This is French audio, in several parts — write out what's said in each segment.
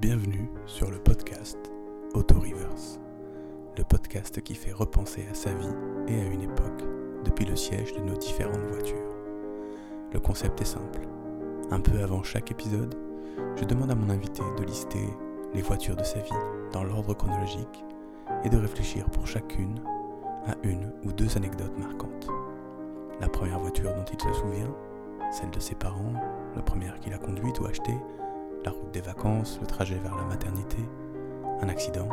Bienvenue sur le podcast Auto Reverse, le podcast qui fait repenser à sa vie et à une époque depuis le siège de nos différentes voitures. Le concept est simple. Un peu avant chaque épisode, je demande à mon invité de lister les voitures de sa vie dans l'ordre chronologique et de réfléchir pour chacune à une ou deux anecdotes marquantes. La première voiture dont il se souvient, celle de ses parents, la première qu'il a conduite ou achetée, la route des vacances, le trajet vers la maternité, un accident,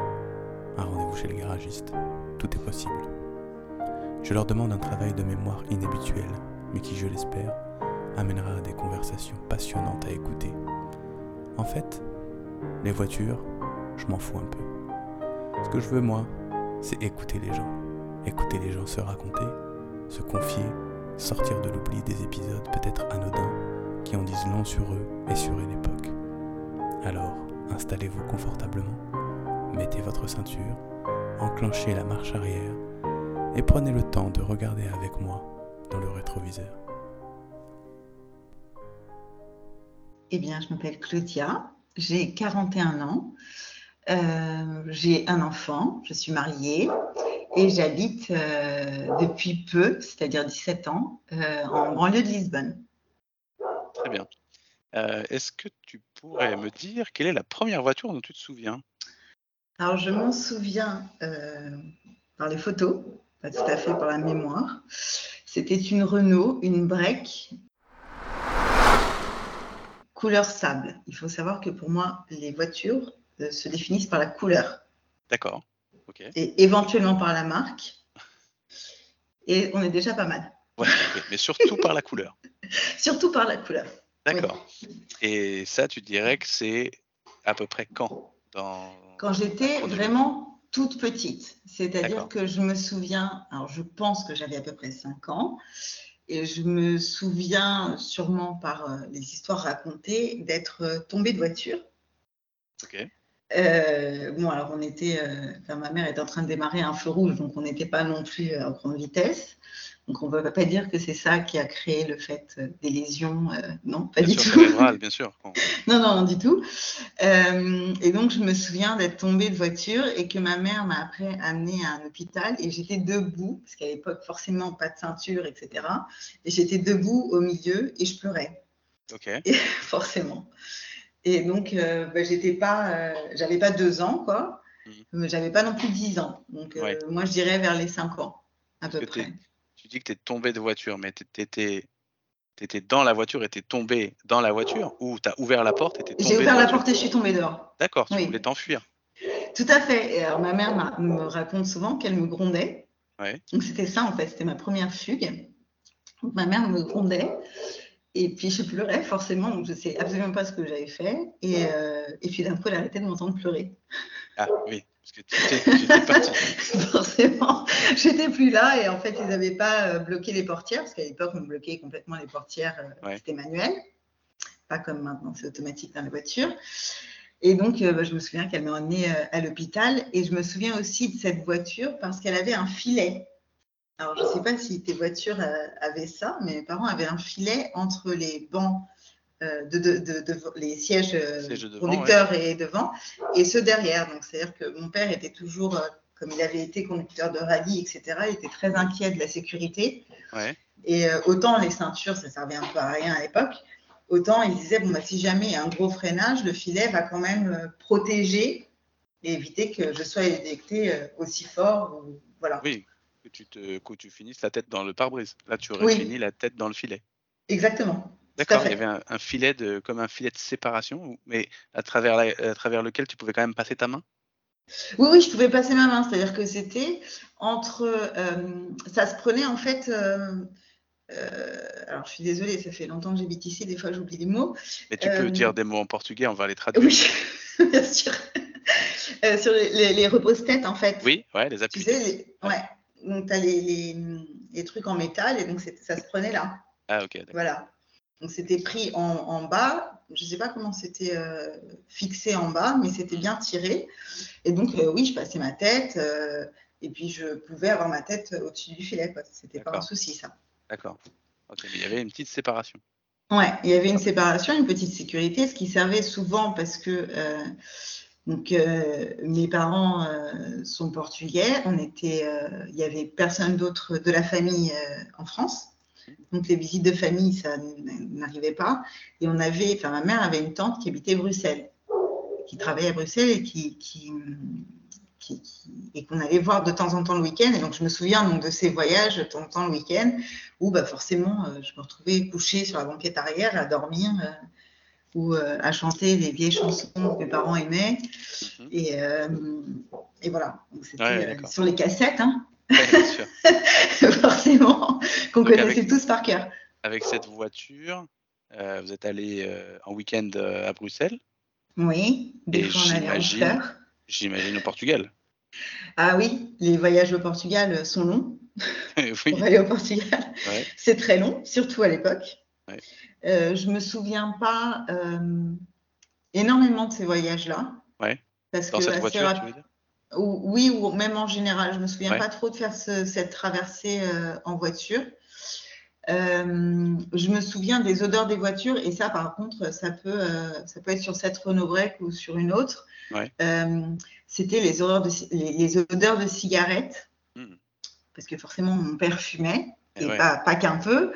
un rendez-vous chez le garagiste. Tout est possible. Je leur demande un travail de mémoire inhabituel, mais qui, je l'espère, amènera à des conversations passionnantes à écouter. En fait, les voitures, je m'en fous un peu. Ce que je veux, moi, c'est écouter les gens. Écouter les gens se raconter, se confier, sortir de l'oubli des épisodes peut-être anodins qui en disent long sur eux et sur une époque. Alors, installez-vous confortablement, mettez votre ceinture, enclenchez la marche arrière et prenez le temps de regarder avec moi dans le rétroviseur. Eh bien, je m'appelle Claudia, j'ai 41 ans, euh, j'ai un enfant, je suis mariée et j'habite euh, depuis peu, c'est-à-dire 17 ans, euh, en banlieue de Lisbonne. Très bien. Euh, Est-ce que tu pourrais me dire quelle est la première voiture dont tu te souviens Alors, je m'en souviens euh, par les photos, pas tout à fait par la mémoire. C'était une Renault, une break, couleur sable. Il faut savoir que pour moi, les voitures euh, se définissent par la couleur D'accord. Ok. et éventuellement par la marque. Et on est déjà pas mal, Ouais, mais surtout par la couleur. surtout par la couleur. D'accord. Et ça, tu dirais que c'est à peu près quand dans... Quand j'étais vraiment toute petite, c'est-à-dire que je me souviens, alors je pense que j'avais à peu près 5 ans, et je me souviens sûrement par euh, les histoires racontées d'être euh, tombée de voiture. Ok. Euh, bon, alors on était, euh, enfin, ma mère était en train de démarrer un feu rouge, donc on n'était pas non plus à grande vitesse. Donc on ne va pas dire que c'est ça qui a créé le fait euh, des lésions, euh, non, pas Bien du sûr, tout. cérébral, bien sûr. Non, non, du tout. Euh, et donc, je me souviens d'être tombée de voiture et que ma mère m'a après amenée à un hôpital et j'étais debout, parce qu'à l'époque, forcément, pas de ceinture, etc. Et j'étais debout au milieu et je pleurais, Ok. forcément. Et donc, euh, bah, j'étais pas, j'avais pas deux ans, quoi, mais j'avais pas non plus dix ans. Donc, Ouais. moi, je dirais vers les cinq ans, à peu près. Tu dis que tu es tombé de voiture, mais tu étais, dans la voiture et tu es tombé dans la voiture ou tu as ouvert la porte et tu tombé J'ai ouvert la porte et je suis tombée dehors. D'accord, tu Oui. voulais t'enfuir. Tout à fait. Et alors, ma mère me raconte souvent qu'elle me grondait. Ouais. Donc, c'était ça, en fait. C'était ma première fugue. Donc, ma mère me grondait. Et puis, je pleurais, forcément. Donc, je ne sais absolument pas ce que j'avais fait. Et, euh, et puis, d'un coup, elle arrêtait de m'entendre pleurer. Ah oui, parce que tu étais, tu étais parti. forcément, j'étais plus là. Et en fait, ils n'avaient pas euh, bloqué les portières. Parce qu'à l'époque, on bloquait complètement les portières. euh, Ouais. C'était manuel. Pas comme maintenant, c'est automatique dans les voitures. Et donc, euh, bah, je me souviens qu'elle m'a emmenée euh, à l'hôpital. Et je me souviens aussi de cette voiture parce qu'elle avait un filet. Alors, je ne sais pas si tes voitures euh, avaient ça, mais mes parents avaient un filet entre les bancs, de, de- les sièges euh, Sièges conducteurs et devant, et ceux derrière. Donc, c'est-à-dire que mon père était toujours, euh, comme il avait été conducteur de rallye, etc., il était très inquiet de la sécurité. Ouais. Et euh, autant les ceintures, ça servait un peu à rien à l'époque, autant il disait, bon, bah, si jamais il y a un gros freinage, le filet va quand même euh, protéger et éviter que je sois éjectée euh, aussi fort. ou- voilà. Oui, que tu, te, que tu finisses la tête dans le pare-brise. Là, tu aurais Oui. fini la tête dans le filet. Exactement. D'accord, il y avait un, un filet de, comme un filet de séparation, mais à travers, la- à travers lequel tu pouvais quand même passer ta main? Oui, oui, je pouvais passer ma main, c'est-à-dire que c'était entre. euh, ça se prenait en fait. euh, euh, alors, je suis désolée, ça fait longtemps que j'habite ici, des fois j'oublie les mots. Mais tu peux dire des mots en portugais, on va les traduire. Oui, bien sûr. Sur les, les, les repose-têtes, en fait. Oui, ouais, les Tu appuis. sais, les- ouais. Donc, tu as les, trucs en métal et donc ça se prenait là. Ah, ok, d'accord. Voilà. Donc, c'était pris en, en bas. Je ne sais pas comment c'était euh, fixé en bas, mais c'était bien tiré. Et donc, euh, oui, je passais ma tête. euh, et puis, je pouvais avoir ma tête au-dessus du filet. Ce n'était pas un souci, ça. D'accord. Il y avait une petite séparation. Ouais, il y avait une séparation, une petite sécurité, ce qui servait souvent parce que donc, euh, mes parents euh, sont portugais, on était, euh, il y avait personne d'autre de la famille en France, donc les visites de famille ça n'arrivait pas, et on avait, enfin ma mère avait une tante qui habitait Bruxelles, qui travaillait à Bruxelles et qui, qui, qui- qui- et qu'on allait voir de temps en temps le week-end, et donc je me souviens donc de ces voyages de temps en temps le week-end où bah, forcément euh, je me retrouvais couchée sur la banquette arrière à dormir euh, ou euh, à chanter des vieilles chansons que mes parents aimaient. Mhm. Et, euh, et voilà, c'était Ouais, sur les cassettes, hein, Ouais, bien sûr. forcément, qu'on connaissait avec- tous par cœur. Avec cette voiture, euh, vous êtes allé euh, en week-end euh, à Bruxelles, Oui, des Et fois on allait en j'imagine- fleurs. j'imagine au Portugal. Ah oui, les voyages au Portugal sont longs. oui. Pour aller au Portugal, Ouais. c'est très long, surtout à l'époque. Ouais. Euh, je me souviens pas énormément de ces voyages-là. Ouais. Parce Dans que cette voiture, rap- tu veux dire? Oui, ou même en général. Je me souviens Ouais. pas trop de faire ce- cette traversée euh, en voiture. Euh, je me souviens des odeurs des voitures et ça, par contre, ça peut, euh, ça peut être sur cette Renault Break ou sur une autre. Ouais. C'était les, odeurs de ci- les, les odeurs de cigarettes Mhm. parce que forcément mon père fumait Eh et ouais. pas, pas qu'un peu.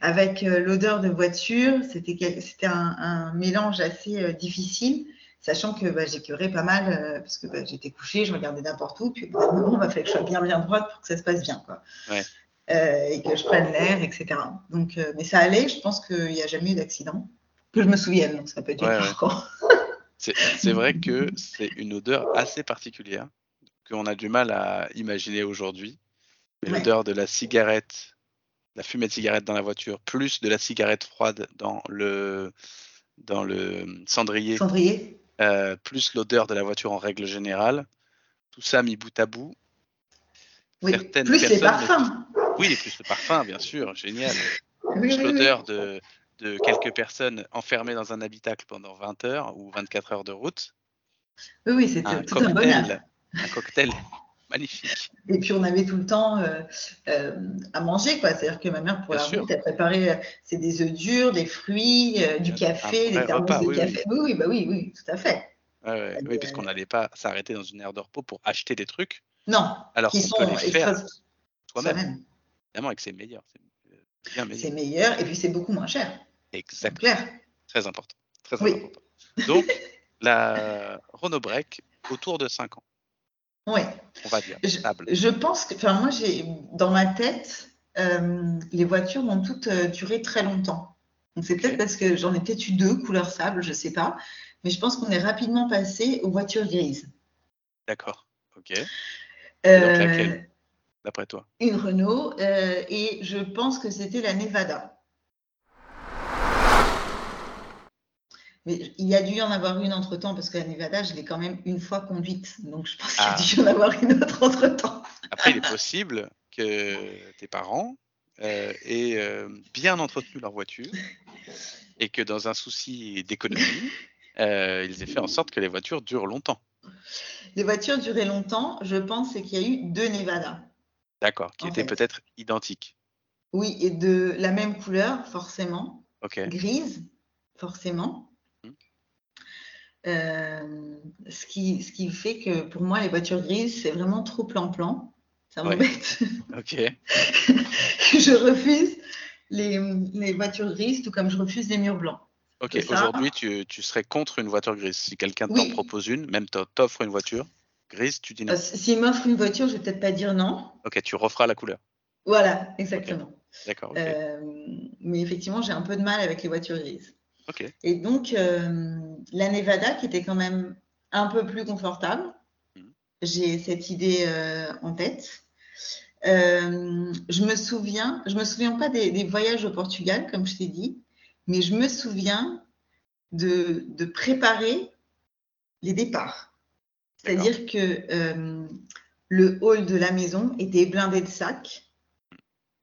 Avec euh, l'odeur de voiture, c'était un, un mélange assez difficile. Sachant que bah, j'écœurais pas mal euh, parce que bah, j'étais couchée, je regardais n'importe où, puis au bout d'un moment, il bah, fallait que je sois bien bien droite pour que ça se passe bien. Quoi. Ouais. Euh, et que je prenne l'air, etc. Donc, euh, mais ça allait, je pense qu'il n'y a jamais eu d'accident. Que je me souvienne, donc ça peut être Ouais. C'est vrai que c'est une odeur assez particulière qu'on a du mal à imaginer aujourd'hui. L'odeur de la cigarette, la fumée de cigarette dans la voiture, plus de la cigarette froide dans le, dans le cendrier, Cendrier. Euh, plus l'odeur de la voiture en règle générale, tout ça mis bout à bout. Oui. Certaines Plus les personnes parfums. Oui, plus le parfum, bien sûr, génial. Oui, Plus oui, oui. l'odeur de, de quelques personnes enfermées dans un habitacle pendant 20 heures ou 24 heures de route. Oui, oui, Un tout un bonheur. un cocktail magnifique. Et puis on avait tout le temps euh, euh, à manger, quoi. C'est-à-dire que ma mère, pour Bien la sûr. route, elle préparait euh, c'est des œufs durs, des fruits, euh, du café, des thermos repas, de oui, café. Oui. oui, bah oui, oui, tout à fait. Ouais, oui, parce qu'on n'allait pas s'arrêter dans une aire de repos pour acheter des trucs, Non, alors qu'on sont peut les faire soi-même. Évidemment, et que c'est meilleur. C'est bien C'est meilleur. meilleur et puis c'est beaucoup moins cher. C'est Exact. clair. Très important. Très Oui. important. Donc, la Renault Break, autour de 5 ans, Oui. on va dire. Je, pense que, enfin, moi, j'ai dans ma tête, euh, les voitures ont toutes euh, duré très longtemps. Donc, c'est peut-être parce que j'en ai peut-être eu deux, couleur sable, je sais pas. Mais je pense qu'on est rapidement passé aux voitures grises. D'accord. Ok. Euh, donc laquelle D'après toi? une Renault et je pense que c'était la Nevada. Mais il y a dû y en avoir une entre temps parce que la Nevada, je l'ai quand même une fois conduite. Donc je pense qu'il y a Ah. dû y en avoir une autre entre temps. Après, il est possible que tes parents euh, aient euh, bien entretenu leur voiture et que dans un souci d'économie, euh, ils aient fait en sorte que les voitures durent longtemps. Les voitures duraient longtemps, je pense, c'est qu'il y a eu deux Nevada. D'accord. Qui En étaient peut-être identiques. Oui, et de la même couleur, forcément. Ok. Grise, forcément. Euh, ce, qui, ce qui fait que pour moi, les voitures grises, c'est vraiment trop plan-plan. Ça m'embête. Ok. je refuse les, les voitures grises, tout comme je refuse les murs blancs. Ok. Aujourd'hui, tu, tu serais contre une voiture grise. Si quelqu'un t'en propose une, même t'o- t'offre une voiture grise, tu dis non. Euh, S'il m'offre une voiture, je vais peut-être pas dire non. Ok, tu referas la couleur. Voilà, exactement. D'accord. Euh, mais effectivement, j'ai un peu de mal avec les voitures grises. Et donc, euh, la Nevada, qui était quand même un peu plus confortable, Mhm. j'ai cette idée euh, en tête. Euh, je me souviens, je me souviens pas des, des voyages au Portugal, comme je t'ai dit, mais je me souviens de, de préparer les départs. C'est-à-dire que le hall de la maison était blindé de sacs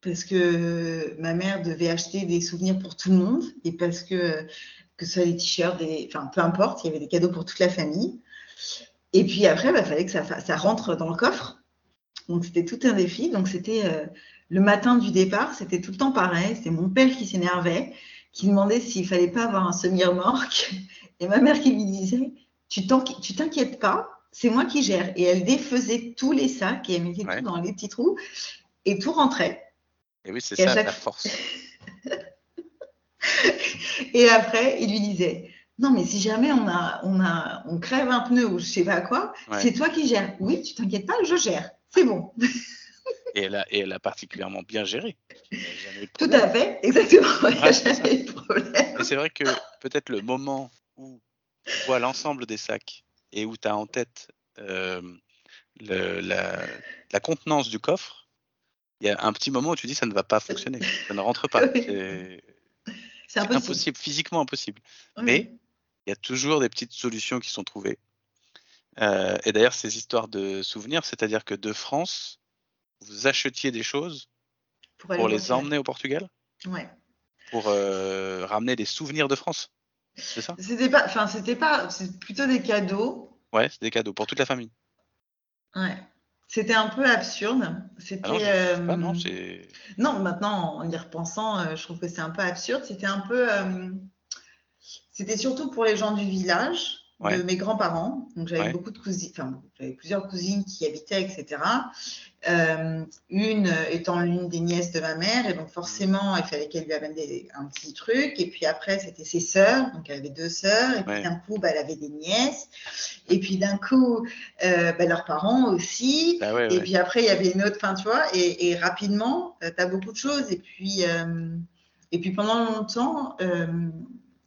parce que ma mère devait acheter des souvenirs pour tout le monde et parce que que ce soit les t-shirts, des... enfin peu importe, il y avait des cadeaux pour toute la famille. Et puis après, il bah, fallait que ça, rentre dans le coffre. Donc c'était tout un défi. Donc c'était euh, le matin du départ, c'était tout le temps pareil. C'était mon père qui s'énervait qui demandait s'il fallait pas avoir un semi-remorque. Et ma mère qui lui disait Tu t'inquiètes pas, c'est moi qui gère. Et elle défaisait tous les sacs et elle mettait Ouais. tout dans les petits trous et tout rentrait. Et oui, c'est ça chaque la force. Et après, il lui disait Non, mais si jamais on, a, on, a, on crève un pneu ou je sais pas quoi, Ouais. c'est toi qui gères. Oui, tu t'inquiètes pas, je gère. C'est bon. Et elle a, et elle a particulièrement bien géré. Tout à fait, exactement. Il n'y a jamais eu de problème. C'est vrai que peut-être le moment où tu vois l'ensemble des sacs et où tu as en tête euh, le- la, la contenance du coffre, il y a un petit moment où tu dis ça ne va pas fonctionner, ça ne rentre pas. Oui. C'est impossible. impossible, physiquement impossible. Oui. Mais il y a toujours des petites solutions qui sont trouvées. Euh, et d'ailleurs, ces histoires de souvenirs, c'est-à-dire que de France, vous achetiez des choses pour, les Portugal. emmener au Portugal, Ouais. pour euh, ramener des souvenirs de France. C'est ça? C'était pas, enfin, c'était pas, c'est plutôt des cadeaux. Ouais, c'est des cadeaux pour toute la famille. Ouais. C'était un peu absurde. C'était. Ah non, pas, euh. Non, maintenant, en y repensant, euh, je trouve que c'est un peu absurde. C'était un peu. euh, C'était surtout pour les gens du village, Ouais. de mes grands-parents. Donc, j'avais Ouais. beaucoup de cousines, enfin, j'avais plusieurs cousines qui habitaient, etc. Euh, une euh, étant l'une des nièces de ma mère, et donc forcément, il fallait qu'elle lui amène des- un petit truc. Et puis après, c'était ses sœurs, donc elle avait deux sœurs, et puis Ouais. d'un coup, bah, elle avait des nièces. Et puis d'un coup, euh, bah, leurs parents aussi. Bah Et puis après, il y avait une autre, enfin, tu vois, et, et rapidement, tu as beaucoup de choses. Et puis, euh, et puis pendant longtemps, euh,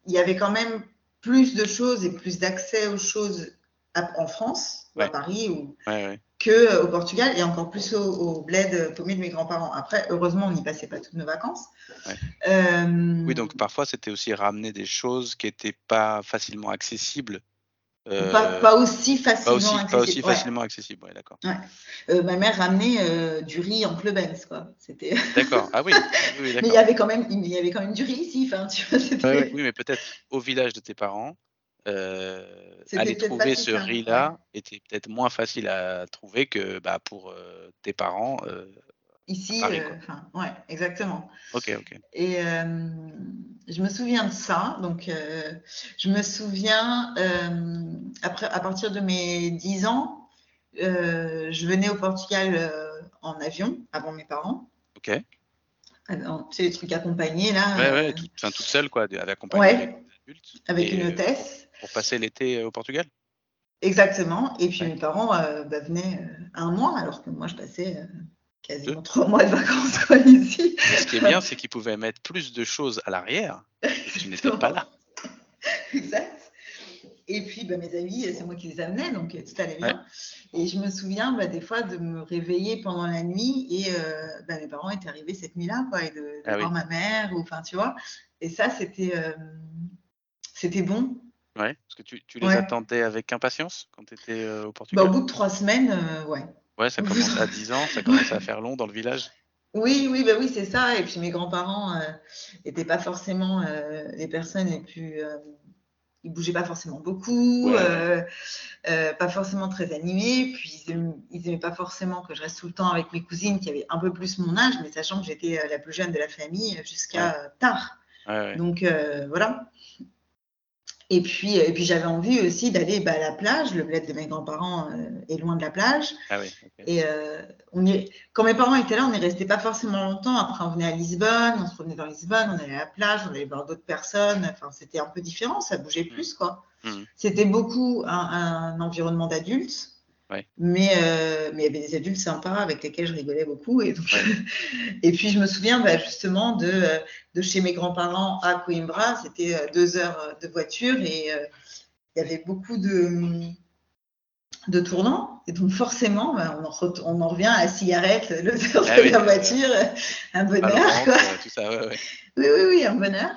il y avait quand même plus de choses et plus d'accès aux choses à- en France, à. Paris, ou, ouais, ouais. que euh, au Portugal, et encore plus au, au bled paumé de mes grands-parents. Après, heureusement, on n'y passait pas toutes nos vacances. Euh, Oui, donc parfois c'était aussi ramener des choses qui n'étaient pas facilement accessibles. Euh, pas, pas aussi pas facilement aussi, accessible. pas aussi Ouais. facilement accessible, ouais, d'accord. Euh, ma mère ramenait euh, du riz en Pleubens, quoi. C'était... D'accord, ah oui, Mais il y avait quand même, il y avait quand même du riz ici. Enfin, tu vois, oui, mais peut-être au village de tes parents, euh, aller trouver ce riz-là était peut-être moins facile à trouver que bah, pour tes parents. Ici, Paris, euh, ouais, exactement. Ok, ok. Et euh, je me souviens de ça. Donc, euh, je me souviens, après, à partir de mes 10 ans, je venais au Portugal en avion avant mes parents. Ok. Ouais, sais, les trucs accompagnés, là, ouais, euh, tout- enfin, toute seule, quoi, de- avec accompagné Ouais. avec des adultes. avec une hôtesse. Pour passer l'été au Portugal Exactement. Et puis, Ouais. mes parents bah, venaient un mois, alors que moi, je passais quasiment trois mois de vacances quoi, ici. Mais ce qui est bien, c'est qu'ils pouvaient mettre plus de choses à l'arrière. Tu n'étais pas là. Exact. Et puis, bah, mes amis, c'est moi qui les amenais, donc euh, tout allait bien. Et je me souviens bah, des fois de me réveiller pendant la nuit et euh, bah, mes parents étaient arrivés cette nuit-là, quoi, et de, de Ah oui. voir ma mère, ou enfin, tu vois. Et ça, c'était euh, c'était bon. Ouais, parce que tu, tu les Ouais. attendais avec impatience quand tu étais au Bah, Portugal au bout de trois semaines, euh, ouais. Ouais, ça commençait à 10 ans, ça commençait à faire long dans le village. Oui, oui, bah oui, c'est ça. Et puis mes grands-parents n'étaient pas forcément euh, les personnes les plus. euh, ils bougeaient pas forcément beaucoup, Ouais. euh, euh, pas forcément très animés. Puis ils aim- ils aimaient pas forcément que je reste tout le temps avec mes cousines qui avaient un peu plus mon âge, mais sachant que j'étais euh, la plus jeune de la famille euh, jusqu'à euh, tard. Ouais. Donc euh, voilà. Et puis, et puis j'avais envie aussi d'aller bah, à la plage. Le bled de mes grands-parents euh, est loin de la plage. Ah oui. Et euh, on y... quand mes parents étaient là, on n'y restait pas forcément longtemps. Après, on venait à Lisbonne, on se promenait dans Lisbonne, on allait à la plage, on allait voir d'autres personnes. Enfin, c'était un peu différent, ça bougeait plus, quoi. Mhm. C'était beaucoup un, un environnement d'adultes. Ouais. Mais, euh, mais il y avait des adultes sympas avec lesquels je rigolais beaucoup. Et, donc... Ouais. et puis, je me souviens bah, justement de, euh, de chez mes grands-parents à Coimbra. C'était euh, deux heures de voiture et euh, il y avait beaucoup de, de tournants. Et donc, forcément, bah, on, en on en revient à la cigarette, le verre Ah de oui, la euh, voiture, un bonheur. Quoi. tout ça, ouais, ouais. Oui, oui, oui, un bonheur.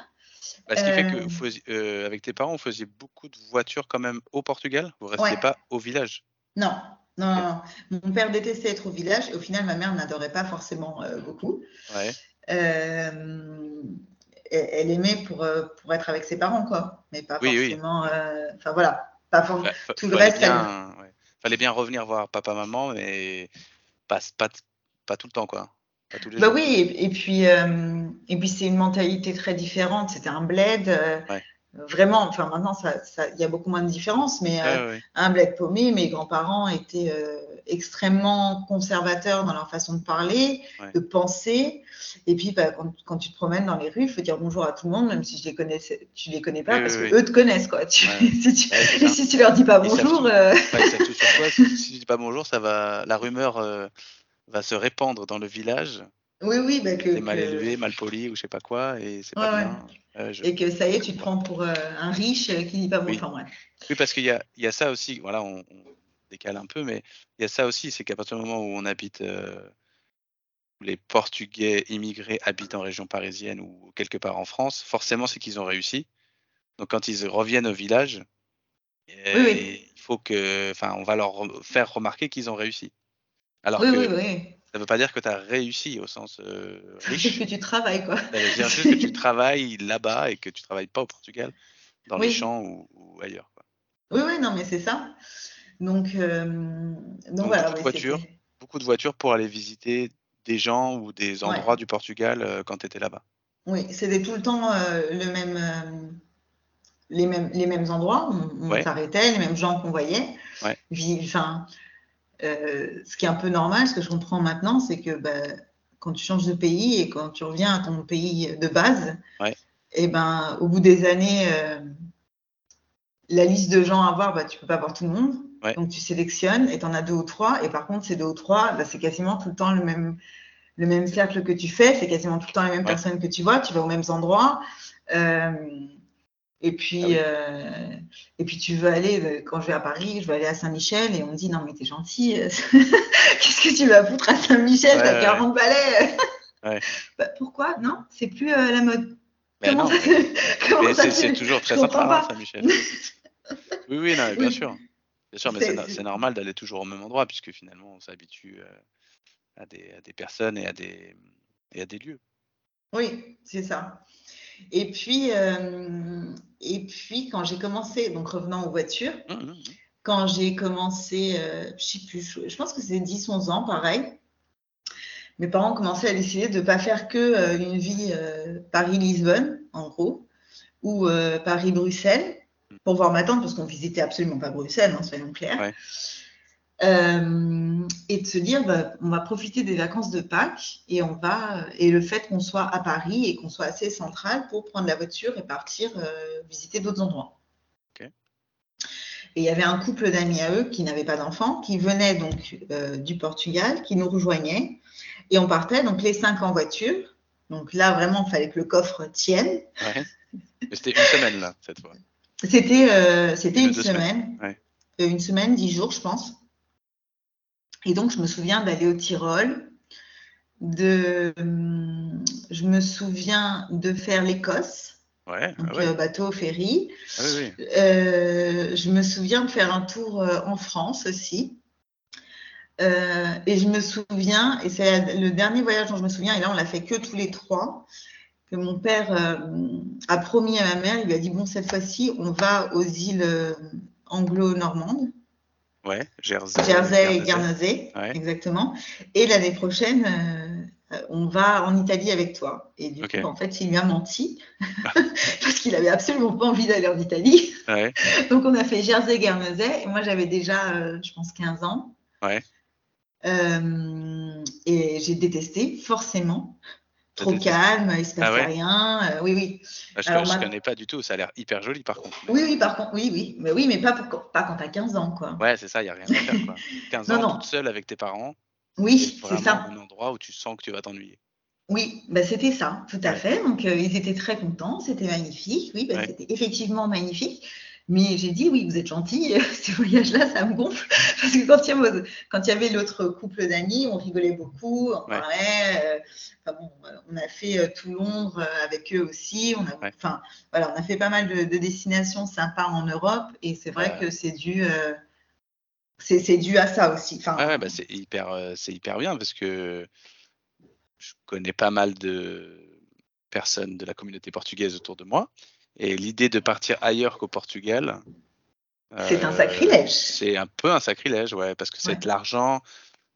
Bah, ce qui fait que vous faisiez- euh, avec tes parents, vous faisiez beaucoup de voitures quand même au Portugal? Vous restiez Ouais. pas au village? Non, non, non, non. Mon père détestait être au village et au final, ma mère n'adorait pas forcément euh, beaucoup. Ouais. Euh, elle, elle aimait pour, euh, pour être avec ses parents, quoi. Mais pas Oui, oui. forcément. euh, Enfin, voilà. Pas for- Tout le reste, bien, ouais. fallait bien revenir voir papa, maman, mais pas, pas, pas tout le temps, quoi. pas tous les Bah jours. oui, et, et puis, et puis c'est une mentalité très différente. C'était un bled. Euh. Vraiment, enfin maintenant, ça, ça- il y a beaucoup moins de différences, mais euh, ouais, ouais. un bled paumé, mes grands-parents étaient euh, extrêmement conservateurs dans leur façon de parler, Ouais. de penser. Et puis, bah, quand, quand tu te promènes dans les rues, il faut dire bonjour à tout le monde, même si je les connaissais, tu les connais pas, Oui, parce oui, que eux te connaissent, quoi. Tu- Ouais. si tu- Ouais, c'est et ça. si tu leur dis pas bonjour, euh, tout sur toi. Si, tu dis pas bonjour, ça va, la rumeur euh, va se répandre dans le village. Oui, oui, bah, que, mal que- élevé, mal poli ou je sais pas quoi, et c'est pas ouais. bien. Euh, je- et que ça y est, tu te prends pour euh, un riche euh, qui dit pas Oui. bonjour. Enfin. Oui, parce qu'il y a, y a ça aussi, voilà, on, on décale un peu, mais il y a ça aussi, c'est qu'à partir du moment où on habite, euh, où les Portugais immigrés habitent en région parisienne ou quelque part en France, forcément, c'est qu'ils ont réussi. Donc quand ils reviennent au village, Oui, oui. il faut que, enfin, on va leur re- faire remarquer qu'ils ont réussi. Alors Oui, que oui, oui. Ça ne veut pas dire que tu as réussi au sens euh, riche. que tu travailles, quoi. Ça veut dire juste que tu travailles là-bas et que tu travailles pas au Portugal, dans les champs ou, ou ailleurs. quoi. Oui, oui, non, mais c'est ça. Donc, euh, donc, Donc, voilà. beaucoup de voitures. c'était- Beaucoup de voitures pour aller visiter des gens ou des Ouais. endroits du Portugal euh, quand tu étais là-bas. Oui, c'était tout le temps euh, le même, les, mêmes, les mêmes endroits. On, on Ouais. s'arrêtait, les mêmes gens qu'on voyait. Enfin, euh, ce qui est un peu normal, ce que je comprends maintenant, c'est que bah, quand tu changes de pays et quand tu reviens à ton pays de base, Ouais. et ben, au bout des années, euh, la liste de gens à voir, bah, tu peux pas voir tout le monde. Ouais. Donc tu sélectionnes et tu en as deux ou trois. Et par contre, ces deux ou trois, bah, c'est quasiment tout le temps le même, le même cercle que tu fais. C'est quasiment tout le temps les mêmes Ouais. personnes que tu vois. Tu vas aux mêmes endroits. Euh, et puis, Ah oui. euh, et puis tu veux aller, euh, quand je vais à Paris, je veux aller à Saint-Michel et on me dit non mais t'es gentil, euh, qu'est-ce que tu vas foutre à Saint-Michel, Ouais, t'as ouais, 40 balais. Ouais. Bah, pourquoi? Non, c'est plus euh, la mode. Mais Comment non, ça, mais- comment mais ça c'est toujours très sympa. Saint-Michel. oui, oui, non, bien sûr. Bien sûr, mais C'est- c'est no- c'est- c'est normal d'aller toujours au même endroit puisque finalement on s'habitue à, des, à des personnes et à des, et à des lieux. Oui, c'est ça. Et puis, euh, et puis quand j'ai commencé, donc revenant aux voitures, Hum, hum, hum. quand j'ai commencé, euh, je sais plus, je, pense que c'est 10-11 ans, pareil. Mes parents commençaient à décider de ne pas faire que euh, une vie euh, Paris-Lisbonne, en gros, ou Paris-Bruxelles, pour voir ma tante, parce qu'on visitait absolument pas Bruxelles, hein, soyons clairs. Ouais. Euh, et de se dire, bah, on va profiter des vacances de Pâques et on va et le fait qu'on soit à Paris et qu'on soit assez central pour prendre la voiture et partir euh, visiter d'autres endroits. Et il y avait un couple d'amis à eux qui n'avaient pas d'enfants, qui venaient donc euh, du Portugal, qui nous rejoignaient et on partait donc les cinq en voiture. Donc là vraiment, il fallait que le coffre tienne. Ouais. C'était une semaine là, cette fois. C'était euh, c'était Une semaine, Ouais. Euh, une semaine, dix jours, je pense. Et donc, je me souviens d'aller au Tyrol, de, je me souviens de faire l'Écosse, Ouais, donc ah ouais. euh, bateau, ferry. Ah oui, oui. Euh, je me souviens de faire un tour euh, en France aussi. Euh, et je me souviens, et c'est le dernier voyage dont je me souviens, et là on l'a fait que tous les trois, que mon père euh, a promis à ma mère, il lui a dit bon cette fois-ci on va aux îles anglo-normandes, Ouais, Jersey. Jersey et Ouais. exactement. Et l'année prochaine euh, on va en Italie avec toi. Et du coup en fait il lui a menti parce qu'il avait absolument pas envie d'aller en Italie. Ouais, Donc, on a fait Jersey-Guernesey. Et moi, j'avais déjà, euh, je pense, 15 ans. Ouais. Euh, et j'ai détesté, forcément. Trop calme, il se passait Ah ouais rien. euh, oui, oui. Je, je ma- connais pas du tout, ça a l'air hyper joli par contre. Oui, oui, par contre, oui, oui. Mais oui, mais pas, pour- pas quand t'as 15 ans, quoi. Ouais, c'est ça, il n'y a rien à faire. Quoi. 15 Non, ans non. toute seule avec tes parents, Oui, c'est ça. un endroit où tu sens que tu vas t'ennuyer. Oui, bah, c'était ça, tout à Ouais. fait. Donc, euh, ils étaient très contents, c'était magnifique. Oui, bah, Ouais. c'était effectivement magnifique. Mais j'ai dit, oui, vous êtes gentils, ce voyage-là, ça me gonfle. Parce que quand il y avait, l'autre couple d'amis, on rigolait beaucoup, on Ouais. parlait. euh, enfin bon, euh, on a fait euh, tout Londres avec eux aussi. On a, Ouais. enfin, voilà, on a fait pas mal de, de destinations sympas en Europe. Et c'est vrai Ouais. que c'est dû, euh, c'est dû à ça aussi. Enfin, Ouais, ouais, bah, c'est hyper, euh, c'est hyper bien parce que je connais pas mal de personnes de la communauté portugaise autour de moi. Et l'idée de partir ailleurs qu'au Portugal. C'est un euh, sacrilège. C'est un peu un sacrilège, ouais, parce que c'est Ouais. de l'argent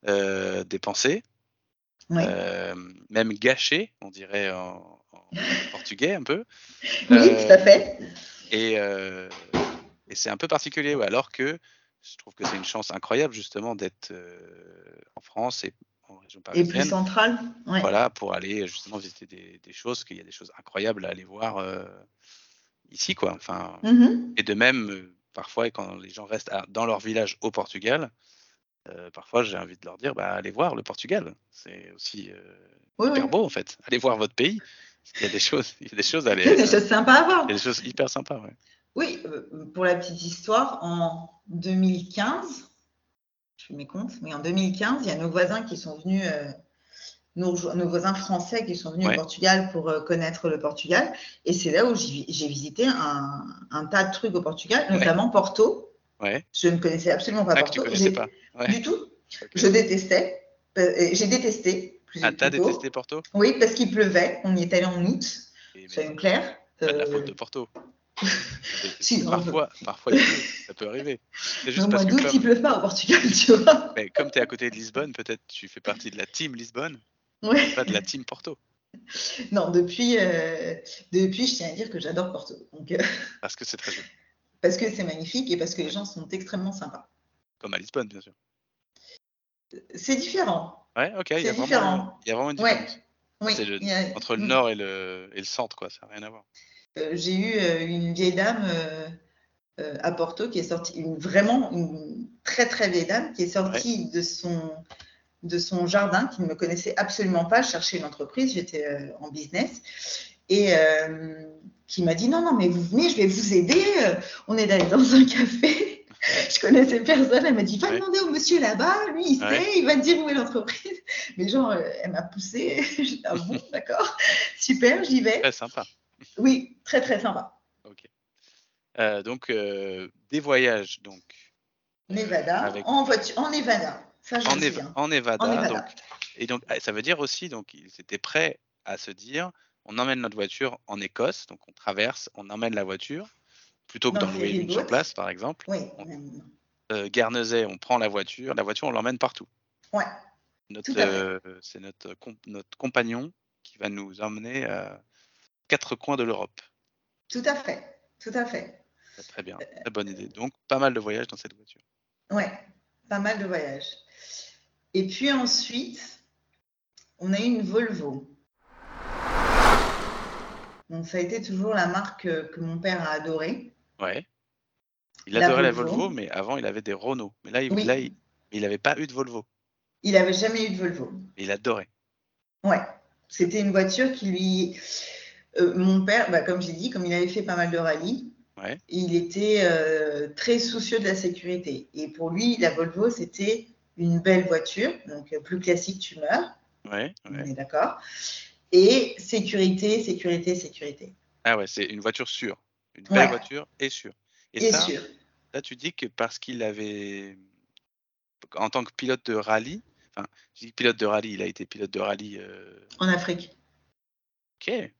euh, dépensé. Euh, même gâché, on dirait en, en portugais un peu. Oui, tout à fait. Et, et c'est un peu particulier, ouais, alors que je trouve que c'est une chance incroyable justement d'être euh, en France et en région Et plus parisienne. central. Ouais. Voilà, pour aller justement visiter des, des choses, qu'il y a des choses incroyables à aller voir euh, ici, quoi. Enfin, Mhm. et de même, euh, parfois, quand les gens restent à- dans leur village au Portugal, euh, parfois j'ai envie de leur dire, bah, allez voir le Portugal. C'est aussi euh, Oui, hyper oui. beau en fait. Allez voir votre pays. Il y a des choses, il y a des choses à aller. Il y a des choses sympas à voir. il y a des choses hyper sympas, ouais. Oui, pour la petite histoire, en 2015, je fais mes comptes, mais en 2015, il y a nos voisins qui sont venus, nos, voisins français qui sont venus Ouais. au Portugal pour euh, connaître le Portugal. Et c'est là où j'ai visité un, un tas de trucs au Portugal, Ouais. notamment Porto. Ouais. Je ne connaissais absolument pas Ah, que tu Porto. connaissais J'ai- pas. Du tout. Je détestais. Euh, J'ai détesté. plus- Ah, t'as détesté Porto? Oui, parce qu'il pleuvait. On y est allé en août, soyons clairs. c'est pas de la Euh, faute de Porto. Si, non, parfois, parfois, ça peut arriver. C'est juste au parce que comme, il pleut pas au Portugal, tu vois. mais comme tu es à côté de Lisbonne, peut-être tu fais partie de la team Lisbonne, Ouais. pas de la team Porto. Non, depuis, euh, depuis, je tiens à dire que j'adore Porto. Donc, euh, Parce que c'est très joli. parce que c'est magnifique et parce que les gens sont extrêmement sympas. Comme à Lisbonne, bien sûr. C'est différent. Ouais, ok, il y, C'est a vraiment- il y a vraiment une Ouais. différence. Oui. Le- y a- Entre le nord et le, et le centre, quoi, ça n'a rien à voir. Euh, J'ai eu une vieille dame à Porto qui est sortie, une, vraiment une très très vieille dame qui est sortie de, son, de son jardin, qui ne me connaissait absolument pas. Je cherchais une entreprise, j'étais euh, en business. Et euh, qui m'a dit non, non, mais vous venez, je vais vous aider. On est allé dans un café. Je connaissais personne. Elle m'a dit va Ouais. demander au monsieur là-bas, lui il Ouais. sait, il va te dire où est l'entreprise. Mais genre, euh, elle m'a poussée. J'ai dit, ah bon, d'accord, super, j'y vais. Très sympa. Oui, très très sympa. Ok. Donc, des voyages, donc, Nevada, avec- en voiture, en Nevada. Ça, en, souviens. en Nevada. En Nevada. Donc, et donc, ah, ça veut dire aussi, donc, ils étaient prêts à se dire, on emmène notre voiture en Écosse, donc on traverse, on emmène la voiture, plutôt que d'en louer une sur place, par exemple. Oui, On- euh, Guernesey, on prend la voiture, la voiture, on l'emmène partout. ouais, Notre, euh, c'est notre, com- notre compagnon qui va nous emmener à quatre coins de l'Europe. tout à fait, tout à fait. Très bien, très bonne idée. Donc, pas mal de voyages dans cette voiture. Ouais, pas mal de voyages. Et puis ensuite, on a eu une Volvo. Donc ça a été toujours la marque que mon père a adorée. Ouais. Il La adorait la Volvo. Mais avant, il avait des Renault. Mais là, il Oui. là, il il n'avait pas eu de Volvo. Il n'avait jamais eu de Volvo. Mais il adorait. Ouais, c'était une voiture qui lui. euh, mon père, bah, comme j'ai dit, comme il avait fait pas mal de rallyes, Ouais. il était euh, très soucieux de la sécurité. Et pour lui, la Volvo, c'était une belle voiture, donc euh, plus classique, tu meurs, Ouais, on est d'accord. Et sécurité, sécurité, sécurité. Ah ouais, c'est une voiture sûre. Une belle voiture et sûre. Et, Et ça, sûr. là, tu dis que parce qu'il avait, en tant que pilote de rallye, enfin, je dis pilote de rallye, il a été pilote de rallye. euh, En Afrique. Ok.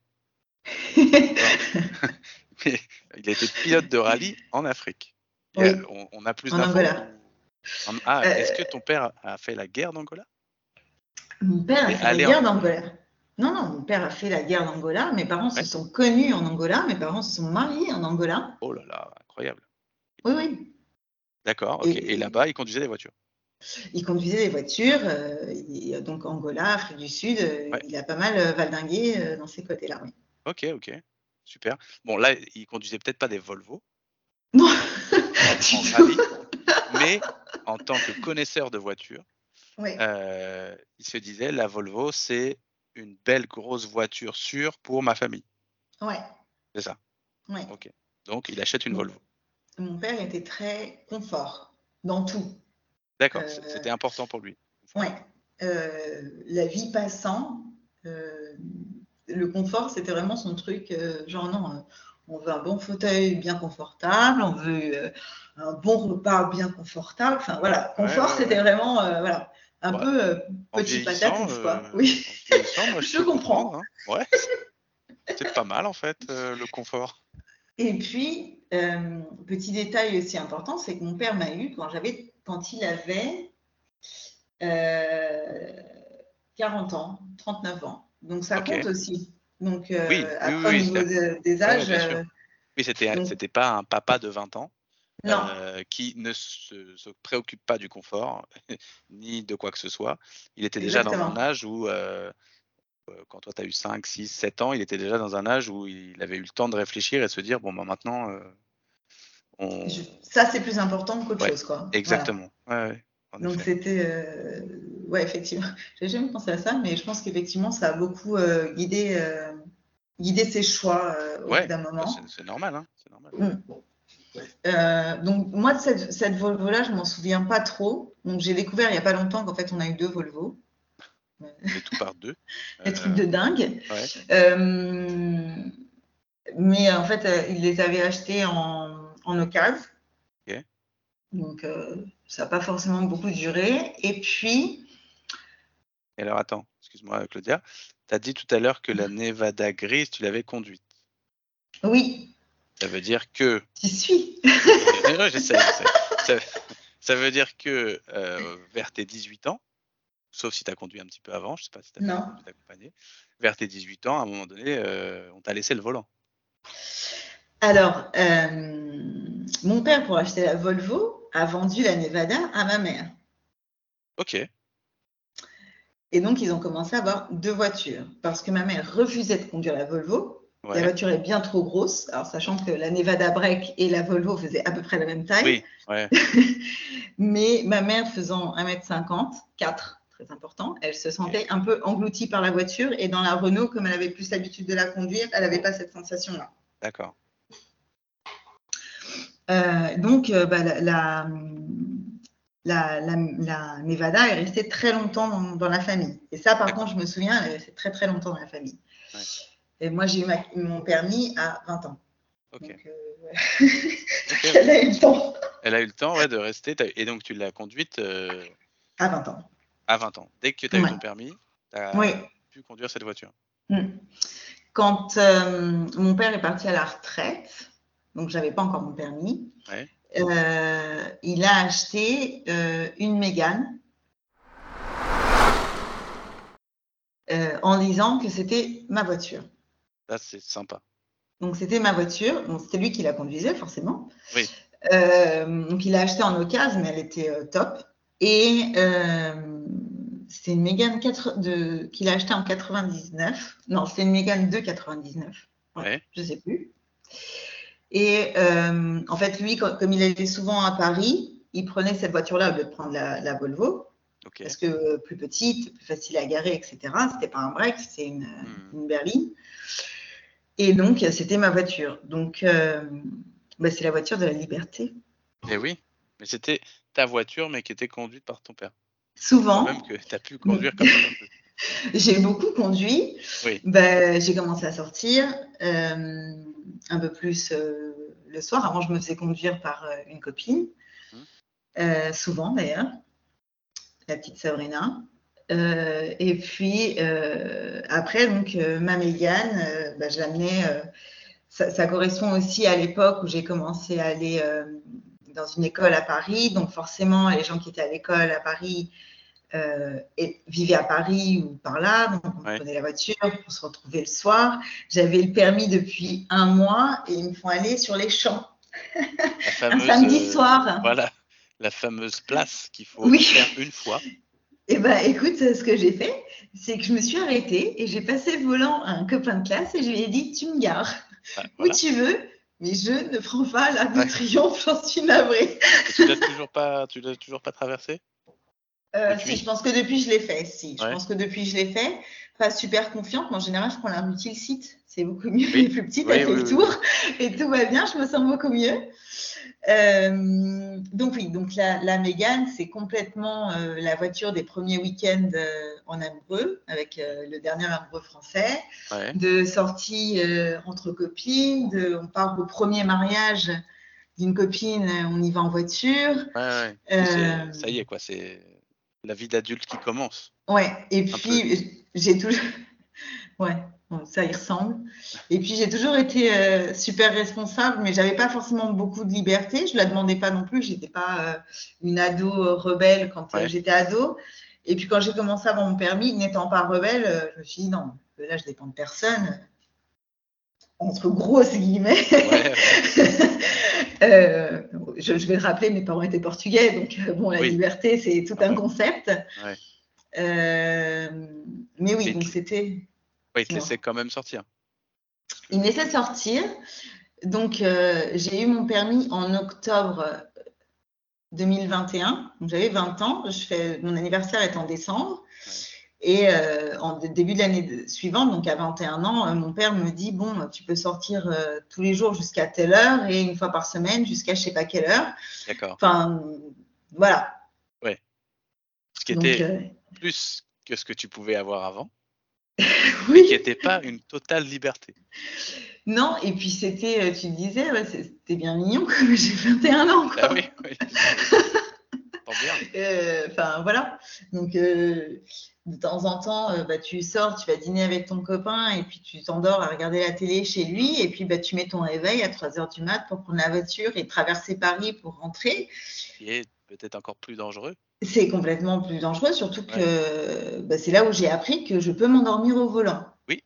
Mais il a été pilote de rallye en Afrique. Oui. euh, on, on a plus d'infos. En- Ah, Euh, est-ce que ton père a fait la guerre d'Angola? Mon père a fait la guerre en- d'Angola. Non, non, mon père a fait la guerre d'Angola. Mes parents Ouais. se sont connus en Angola. Mes parents se sont mariés en Angola. Oh là là, incroyable. Oui, oui. D'accord. Et- Et, là-bas, il conduisait des voitures? Il conduisait des voitures. euh, donc Angola, Afrique du Sud, euh, Ouais. il a pas mal euh, valdingué dans ces côtés-là. Oui. Ok, ok. Super. Bon, là, il conduisait peut-être pas des Volvo Non, en mais en tant que connaisseur de voitures, Oui. euh, il se disait la Volvo, c'est une belle grosse voiture sûre pour ma famille. Ouais. C'est ça. Ouais. Donc, il achète une. Volvo. Mon père était très confort dans tout. D'accord, Euh, c'était important pour lui. Ouais. Euh, la vie passant, euh, le confort, c'était vraiment son truc. euh, genre, non, euh, on veut un bon fauteuil bien confortable, on veut euh, un bon repas bien confortable. Enfin, voilà, confort, ouais, c'était vraiment voilà, un Ouais. peu petit patatouf, quoi. Oui. moi, je, Je comprends. hein. Ouais. C'est pas mal, en fait, euh, le confort. Et puis, euh, petit détail aussi important, c'est que mon père m'a eu quand j'avais, quand il avait euh, 40 ans, 39 ans. Donc ça compte aussi. Donc euh, Oui, après oui, au niveau de- des âges, euh, Oui, c'était Donc- pas un papa de 20 ans euh, qui ne se, se préoccupe pas du confort ni de quoi que ce soit. Il était déjà dans un âge où, euh, quand toi tu as eu 5, 6, 7 ans, il était déjà dans un âge où il avait eu le temps de réfléchir et de se dire bon, bah, maintenant, on. Ça c'est plus important qu'autre Ouais, chose quoi. Voilà. Exactement. Ouais, ouais, en Donc c'était, euh, ouais effectivement, j'ai jamais pensé à ça, mais je pense qu'effectivement ça a beaucoup euh, guidé, euh, guidé ses choix au Ouais, bout d'un moment. c'est- c'est normal. Hein, c'est normal. Euh, donc moi de cette, cette Volvo-là, je m'en souviens pas trop. Donc j'ai découvert il y a pas longtemps qu'en fait on a eu deux Volvo. Tout par deux. Des trucs de dingue. ouais. Mais en fait, euh, il les avait achetés en, en occasion. Donc euh, ça n'a pas forcément beaucoup duré. Et puis, Et alors attends, excuse-moi Claudia, tu as dit tout à l'heure que la Nevada grise, tu l'avais conduite. oui, Ça veut dire que j'y suis. Ça, ça veut dire que euh, vers tes 18 ans, sauf si tu as conduit un petit peu avant, je sais pas si tu as accompagné, vers tes 18 ans, à un moment donné, euh, on t'a laissé le volant. Alors, mon père, pour acheter la Volvo, a vendu la Nevada à ma mère. Ok, Et donc, ils ont commencé à avoir deux voitures. Parce que ma mère refusait de conduire la Volvo. La voiture est bien trop grosse. Alors, sachant que la Nevada Break et la Volvo faisaient à peu près la même taille. Oui, ouais, Mais ma mère faisant 1m50, 4, très important, elle se sentait un peu engloutie par la voiture. Et dans la Renault, comme elle avait plus l'habitude de la conduire, elle n'avait pas cette sensation-là. d'accord. Euh, donc, euh, bah, la, la, la- la- la Nevada est restée très longtemps dans, dans la famille. Et ça, par contre, je me souviens, elle est restée très très longtemps dans la famille. Ouais. Et moi, j'ai eu ma- mon permis à 20 ans. Donc, euh, elle a eu le temps Elle a eu le temps ouais, de rester, et donc tu l'as conduite euh, à 20 ans. à 20 ans. Dès que tu as eu ton permis, tu as Oui. pu conduire cette voiture. Mm. Quand euh, mon père est parti à la retraite, donc j'avais pas encore mon permis, Ouais. euh, il a acheté euh, une Mégane euh, en disant que c'était ma voiture. Ça, c'est sympa. Donc c'était ma voiture, donc c'était lui qui la conduisait forcément. Oui. Donc il l'a acheté en occasion, mais elle était top. Et c'était une Mégane 4 de- qu'il a acheté en 99. Non, c'était une Mégane de 99. Ouais, Ouais. Je sais plus. Et euh, en fait, lui, comme il allait souvent à Paris, il prenait cette voiture-là au lieu de prendre la, la Volvo, parce que euh, plus petite, plus facile à garer, etc. C'était pas un break, c'était une, Hmm. une berline. Et donc, c'était ma voiture. Donc, euh, bah, c'est la voiture de la liberté. Et oui, mais c'était ta voiture, mais qui était conduite par ton père. Souvent, Même que tu as pu conduire comme un peu. j'ai beaucoup conduit. Oui. Bah, j'ai commencé à sortir euh, un peu plus euh, le soir. Avant, je me faisais conduire par euh, une copine. Euh, souvent d'ailleurs, la petite Sabrina. Et puis après, donc ma Mégane, bah, je l'amenais. ça, ça correspond aussi à l'époque où j'ai commencé à aller dans une école à Paris. Donc forcément, les gens qui étaient à l'école à Paris euh, et vivaient à Paris ou par là. Donc on Ouais. prenait la voiture pour se retrouver le soir. J'avais le permis depuis un mois et ils me font aller sur les champs un samedi euh, soir. Voilà, la fameuse place qu'il faut Oui. faire une fois. Et ben écoute, ce que j'ai fait, c'est que je me suis arrêtée et j'ai passé le volant à un copain de classe et je lui ai dit Tu me gares Ah, où tu veux, mais je ne prends pas la Ouais. de triomphe, j'en suis navrée. Et tu l'as toujours pas, tu l'as toujours pas traversé? Euh, si, je pense que depuis, je l'ai fait. Si, je Ouais. pense que depuis, je l'ai fait. Pas super confiante, mais en général, je prends la rue Tilsit. C'est beaucoup mieux. Oui. Est plus petite, Oui, elle fait le tour et tout va bien. Je me sens beaucoup mieux. Euh, donc oui, donc la, la Mégane, c'est complètement euh, la voiture des premiers week-ends en amoureux, avec le dernier amoureux français, Ouais. de sorties euh, entre copines, de, on part au premier mariage d'une copine, on y va en voiture. Ouais, Ça y est, quoi. C'est la vie d'adulte qui commence. Ouais, et puis j'ai toujours. Ouais, bon, ça y ressemble. Et puis j'ai toujours été euh, super responsable, mais j'avais pas forcément beaucoup de liberté. Je la demandais pas non plus. J'étais pas euh, une ado euh, rebelle quand euh, Ouais. j'étais ado. Et puis quand j'ai commencé à avoir mon permis, n'étant pas rebelle, je me suis dit non, là je dépends de personne. Entre grosses guillemets. Ouais, Euh, je, je vais le rappeler, mes parents étaient portugais, donc euh, bon, la Oui. liberté, c'est tout Ah un ouais. concept. Euh, mais oui, Mais donc c'était. Ouais, il te Non. laissait quand même sortir. Il me laissait sortir. Donc, euh, j'ai eu mon permis en octobre 2021. Donc, j'avais 20 ans. Je fais, mon anniversaire est en décembre. Et euh, en début de l'année suivante, donc à 21 ans, euh, mon père me dit Bon, tu peux sortir euh, tous les jours jusqu'à telle heure et une fois par semaine jusqu'à je sais pas quelle heure. D'accord. Enfin, voilà. Ce qui Donc, était euh, plus que ce que tu pouvais avoir avant, oui. qui n'était pas une totale liberté. Non, et puis c'était, tu disais, ouais, c'était bien mignon, comme j'ai 21 ans. Quoi. Ah oui, oui. Euh, Enfin, voilà. Donc, euh, de temps en temps, euh, bah, tu sors, tu vas dîner avec ton copain et puis tu t'endors à regarder la télé chez lui. Et puis, bah, tu mets ton réveil à 3 heures du mat pour prendre la voiture et traverser Paris pour rentrer. Qui est peut-être encore plus dangereux. C'est complètement plus dangereux, surtout que bah, c'est là où j'ai appris que je peux m'endormir au volant. Oui,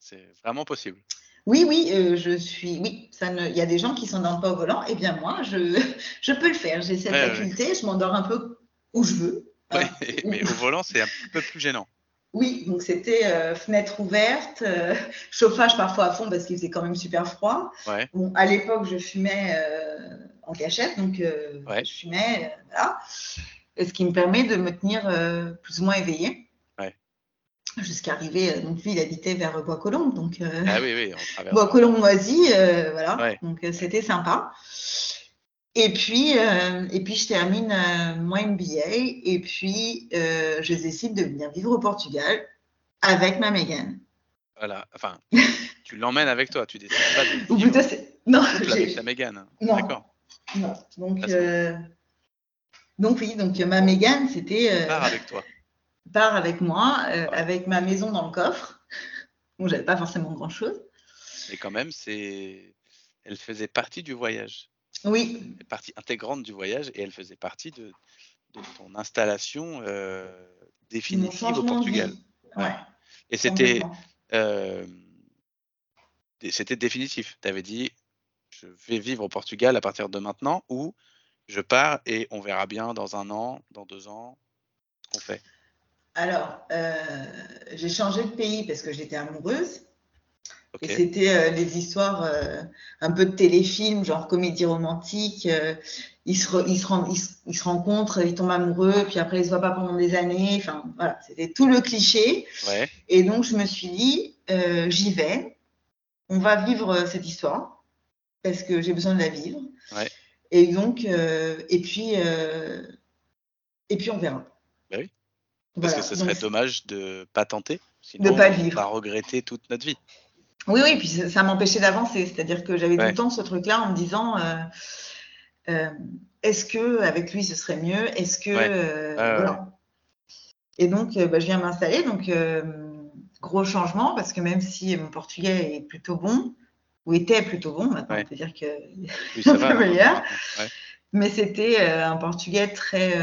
c'est vraiment possible. Oui, oui, euh, je suis. Oui, ça ne. Il y a des gens qui s'endorment pas au volant. Eh bien, moi, je, je peux le faire. J'ai cette Ouais, ouais. faculté. Je m'endors un peu où je veux. Ouais, Hein. mais au volant, c'est un peu plus gênant. Oui, donc c'était euh, fenêtre ouverte, euh, chauffage parfois à fond parce qu'il faisait quand même super froid. Bon, à l'époque, je fumais en cachette, donc je fumais, euh, voilà. Ce qui me permet de me tenir plus ou moins éveillée. Jusqu'à arriver, euh, donc lui, il habitait vers Bois-Colombes, donc euh, Ah oui, oui. Bois-Colombes moisi, euh, voilà. Ouais. Donc c'était sympa. Et puis, euh, et puis je termine mon MBA et puis je décide de venir vivre au Portugal avec ma Mégane. Voilà. Enfin, tu l'emmènes avec toi. Tu décides pas de Ou plutôt, c'est- non, avec ta Mégane. Non. D'accord. non. Donc, Ah, donc oui, donc ma Mégane, c'était Pars avec toi. Part avec moi, euh, avec ma maison dans le coffre. Bon, j'avais pas forcément grand chose. Mais quand même, c'est. Elle faisait partie du voyage. Oui, Elle partie intégrante du voyage et elle faisait partie de, de ton installation euh, définitive au Portugal. Ouais, Et c'était euh, c'était définitif. Tu avais dit je vais vivre au Portugal à partir de maintenant ou je pars et on verra bien dans un an, dans deux ans, ce qu'on fait. Alors, euh, j'ai changé de pays parce que j'étais amoureuse. Et c'était euh, les histoires euh, un peu de téléfilm, genre comédie romantique. euh, ils, se re- ils, se ren- ils se- ils se rencontrent, ils tombent amoureux, puis après ils se voient pas pendant des années. Enfin, voilà, c'était tout le cliché. Ouais. Et donc, je me suis dit, euh, j'y vais. On va vivre euh, cette histoire parce que j'ai besoin de la vivre. Ouais. Et donc, euh, et puis, euh, et puis on verra. Bah oui. Parce Voilà. que ce serait Donc, dommage de pas tenter. Sinon, pas le on vivre. va regretter toute notre vie. Oui, oui, puis ça, ça m'empêchait d'avancer. C'est-à-dire que j'avais tout le temps ce truc-là en me disant euh, euh, est-ce que avec lui ce serait mieux? Est-ce que. Ouais. euh, voilà. Et donc, bah, je viens m'installer. Donc, gros changement parce que même si mon portugais est plutôt bon, ou était plutôt bon, maintenant Ouais. on peut dire que. Oui, ça Un va. peu meilleur. Mais c'était un portugais très.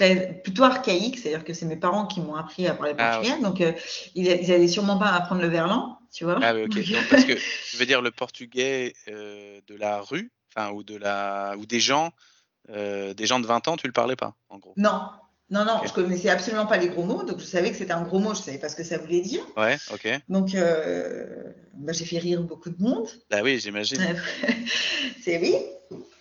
Très, plutôt archaïque, c'est-à-dire que c'est mes parents qui m'ont appris à parler Ah, portugais, donc euh, ils, ils allaient sûrement pas apprendre le verlan, tu vois. Ah oui, ok. Parce que tu veux dire le portugais euh, de la rue, enfin, ou de la, ou des gens, euh, des gens de 20 ans, tu le parlais pas, en gros. Non, non, non, Ok. je connaissais absolument pas les gros mots, donc je savais que c'était un gros mot, je savais pas ce que ça voulait dire. Ouais, ok. Donc, euh, bah, j'ai fait rire beaucoup de monde. Bah oui, j'imagine. c'est oui.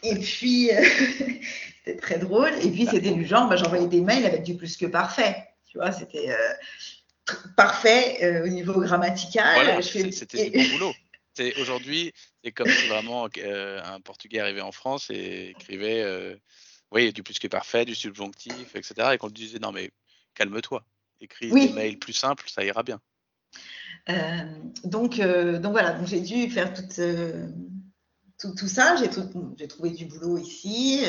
Et puis, euh, c'était très drôle. Et puis, c'était du genre, bah, j'envoyais des mails avec du plus que parfait. Tu vois, c'était euh, parfait euh, au niveau grammatical. Voilà, fais- c'était du bon boulot. C'est aujourd'hui, c'est comme si vraiment euh, un Portugais arrivait en France et écrivait, oui, du plus que parfait, du subjonctif, etc. Et qu'on lui disait non mais calme-toi, écris Oui. des mails plus simples, ça ira bien. Euh, donc, euh, donc voilà, donc j'ai dû faire toute, euh, tout, tout ça. J'ai tout- j'ai trouvé du boulot ici.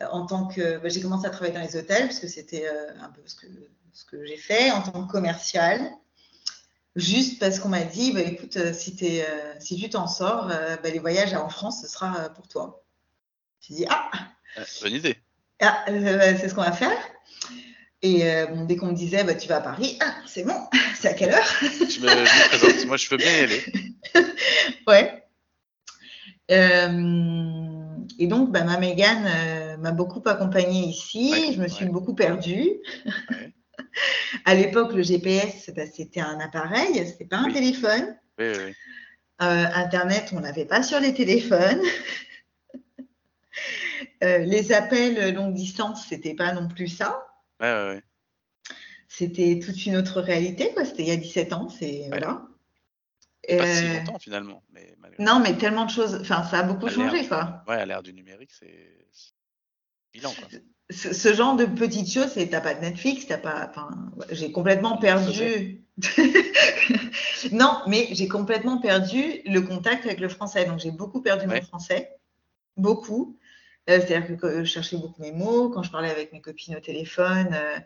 Euh, en tant que, bah, j'ai commencé à travailler dans les hôtels parce que c'était euh, un peu ce que, ce que j'ai fait en tant que commercial. Juste parce qu'on m'a dit, bah, écoute, euh, si, tu t'en sors, bah, les voyages en France, ce sera pour toi. J'ai dit, ah, bonne idée. Ah, c'est ce qu'on va faire. Et euh, dès qu'on me disait, bah, tu vas à Paris, ah, c'est bon, c'est à quelle heure? Je me, je me présente. Moi, je veux bien y aller. Ouais. Euh, et donc, bah, ma Mégane euh, m'a beaucoup accompagnée ici. Ouais, je me suis ouais. beaucoup perdue. Ouais. À l'époque, le GPS, bah, c'était un appareil, c'était pas un Oui. téléphone. Oui, oui, oui. Euh, Internet, on n'avait pas sur les téléphones. Euh, les appels longue distance, c'était pas non plus ça. Ouais, ouais, ouais. C'était toute une autre réalité, quoi. C'était il y a 17 ans, c'est voilà. Pas si Euh, longtemps finalement. Mais malgré non, mais tellement de choses. Enfin, ça a beaucoup changé, quoi. Ouais, à l'ère du numérique, c'est bilan quoi. Ce, ce genre de petites choses, c'est t'as pas de Netflix, t'as pas. Enfin, j'ai complètement perdu. non, mais j'ai complètement perdu le contact avec le français. Donc j'ai beaucoup perdu Ouais. mon français, beaucoup. Euh, C'est-à-dire que, je cherchais beaucoup mes mots. Quand je parlais avec mes copines au téléphone, euh,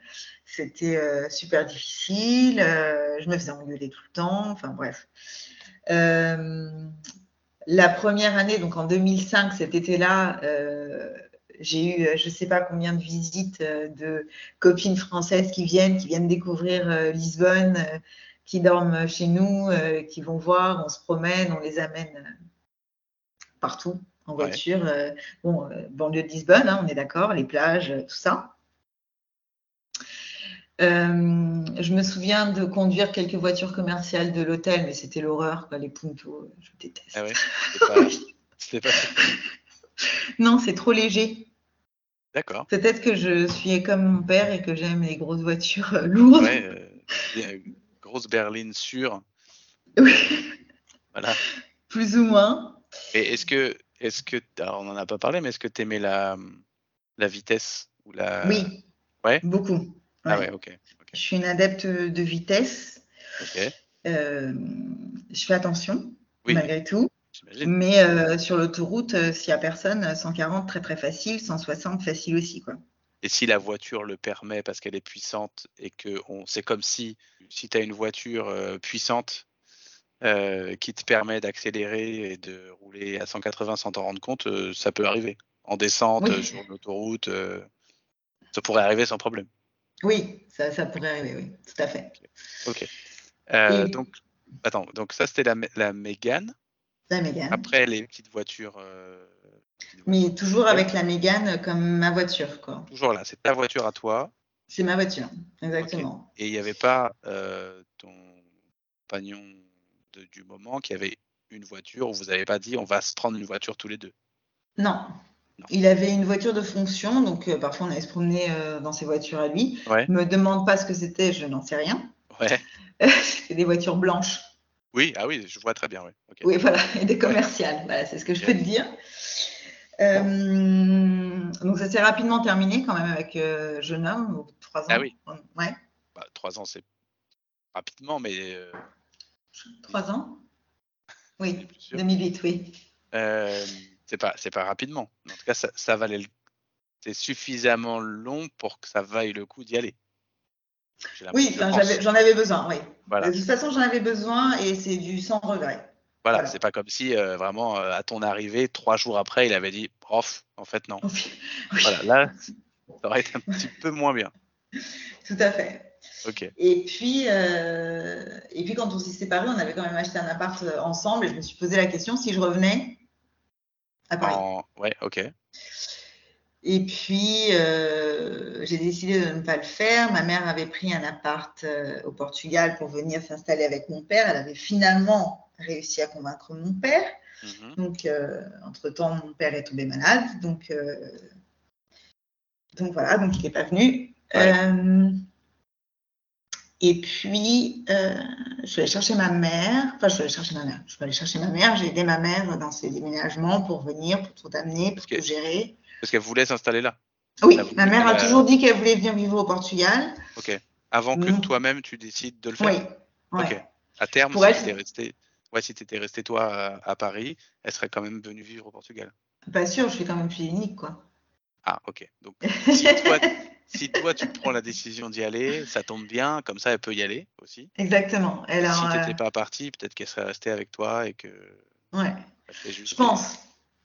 c'était euh, super difficile. je me faisais engueuler tout le temps. Enfin bref. La première année, donc en 2005, cet été-là, j'ai eu euh, je ne sais pas combien de visites euh, de copines françaises qui viennent, qui viennent découvrir euh, Lisbonne, qui dorment chez nous, qui vont voir, on se promène, on les amène partout en voiture. bon, banlieue de Lisbonne, hein, on est d'accord, les plages, tout ça. Euh, je me souviens de conduire quelques voitures commerciales de l'hôtel, mais c'était l'horreur, les puntos, je déteste. Ah ouais. C'était pas. C'était pas. Non, c'est trop léger. D'accord. Peut-être que je suis comme mon père et que j'aime les grosses voitures euh, lourdes. Ouais. euh, bien, grosse berline sûre. Oui, Voilà. plus ou moins. Et est-ce que, est-ce que, alors on n'en a pas parlé, mais est-ce que tu aimais la, la vitesse ou la. Oui. ouais Beaucoup. Ah Ouais. ok. Je suis une adepte de vitesse. Ok. Euh, je fais attention, Oui, malgré tout. Mais euh, sur l'autoroute, euh, s'il n'y a personne, 140 très très facile, 160 facile aussi. Quoi. Et si la voiture le permet parce qu'elle est puissante et que on, c'est comme si, si tu as une voiture euh, puissante euh, qui te permet d'accélérer et de rouler à 180 sans t'en rendre compte, euh, ça peut arriver. En descente, Oui. sur l'autoroute, ça pourrait arriver sans problème. Oui, ça, ça pourrait arriver, oui, tout à fait. Ok. Et- donc, attends, donc ça c'était la, la Mégane. La Mégane. Après les petites voitures. euh, petites Mais voitures. toujours avec la Mégane comme ma voiture. quoi. Toujours là, c'est ta voiture à toi. C'est ma voiture, exactement. Et il n'y avait pas euh, ton compagnon de- du moment qui avait une voiture où vous n'avez pas dit on va se prendre une voiture tous les deux? Non. Non. Il avait une voiture de fonction, donc euh, parfois on allait se promener euh, dans ses voitures à lui. Ouais. Me demande pas ce que c'était, je n'en sais rien. Ouais. C'était des voitures blanches. Oui, ah oui, je vois très bien. Oui. Oui, voilà, et des commerciales. Voilà, c'est ce que je peux te dire. Euh, donc ça s'est rapidement terminé quand même avec euh, jeune homme, de trois ans. Ah oui. Ouais, Bah, trois ans, c'est rapidement, mais euh, trois ans. Oui, plus sûr. 2008, oui. C'est pas, c'est pas rapidement. En tout cas, ça, ça valait. le- C'est suffisamment long pour que ça vaille le coup d'y aller. Oui, je j'en avais besoin, oui. Voilà. De toute façon, j'en avais besoin et c'est du sans regret. Voilà, Voilà. c'est pas comme si euh, vraiment euh, à ton arrivée, trois jours après, il avait dit prof, en fait non. Oui, Voilà, là, ça aurait été un petit peu moins bien. tout à fait. Ok. Et puis, euh, et puis quand on s'est séparés, on avait quand même acheté un appart ensemble et je me suis posé la question si je revenais à Paris. En- Ouais, ok. Et puis, euh, j'ai décidé de ne pas le faire. Ma mère avait pris un appart euh, au Portugal pour venir s'installer avec mon père. Elle avait finalement réussi à convaincre mon père. Mhm. Donc, euh, entre-temps, mon père est tombé malade. Donc, donc voilà, donc il n'est pas venu. Ouais. Et puis, je suis allée chercher ma mère. Enfin, je suis allée chercher ma mère. Je suis allée chercher ma mère. J'ai aidé ma mère dans ses déménagements pour venir, pour tout amener, pour Ok. tout gérer. Parce qu'elle voulait s'installer là. Oui, ma mère a euh, toujours dit qu'elle voulait venir vivre au Portugal. Ok. Avant que toi-même tu décides de le faire. Oui. ouais. Ok. À terme, Pour si elle, tu étais resté, ouais, si t'étais resté toi à, à Paris, elle serait quand même venue vivre au Portugal. Pas sûr, je suis quand même fille unique, quoi. Ah, ok. Donc, si toi, si toi tu prends la décision d'y aller, ça tombe bien, comme ça elle peut y aller aussi. Exactement. Elle a, si euh, t'étais pas parti, peut-être qu'elle serait restée avec toi et que ouais. juste. Je pense.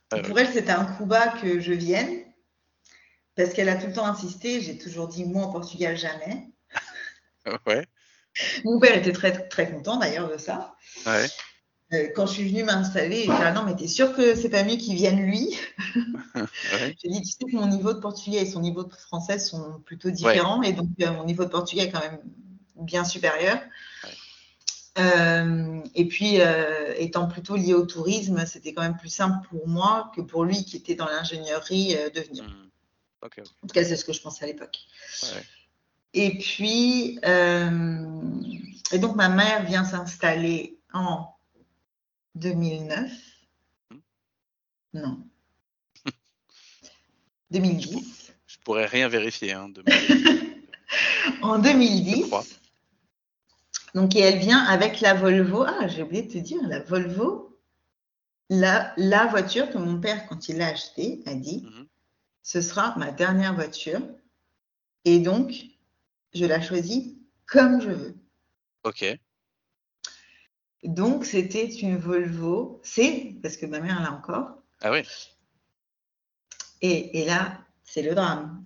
Pour elle, c'était un coup bas que je vienne. parce qu'elle a tout le temps insisté. J'ai toujours dit moi au Portugal jamais. Ouais. Mon père était très très content d'ailleurs de ça. Ouais. Euh, quand je suis venue m'installer, il était ah non mais t'es sûr que c'est pas mieux qu'il vienne lui? Ouais. J'ai dit tu sais que mon niveau de portugais et son niveau de français sont plutôt différents et donc euh, mon niveau de portugais est quand même bien supérieur. Euh, et puis, euh, étant plutôt lié au tourisme, c'était quand même plus simple pour moi que pour lui qui était dans l'ingénierie euh, de venir. Hmm. En tout cas, c'est ce que je pensais à l'époque. Ouais. Et puis, euh, et donc ma mère vient s'installer en 2009. Hmm. Non. 2010. Je pourrais rien vérifier. Hein, de En Je 2010. crois. Donc, et elle vient avec la Volvo. Ah, j'ai oublié de te dire, la Volvo, la, la voiture que mon père, quand il l'a achetée, a dit Mhm. ce sera ma dernière voiture. Et donc, je la choisis comme je veux. Ok. Donc, c'était une Volvo C, parce que ma mère l'a encore. Ah oui. Et, et là, c'est le drame.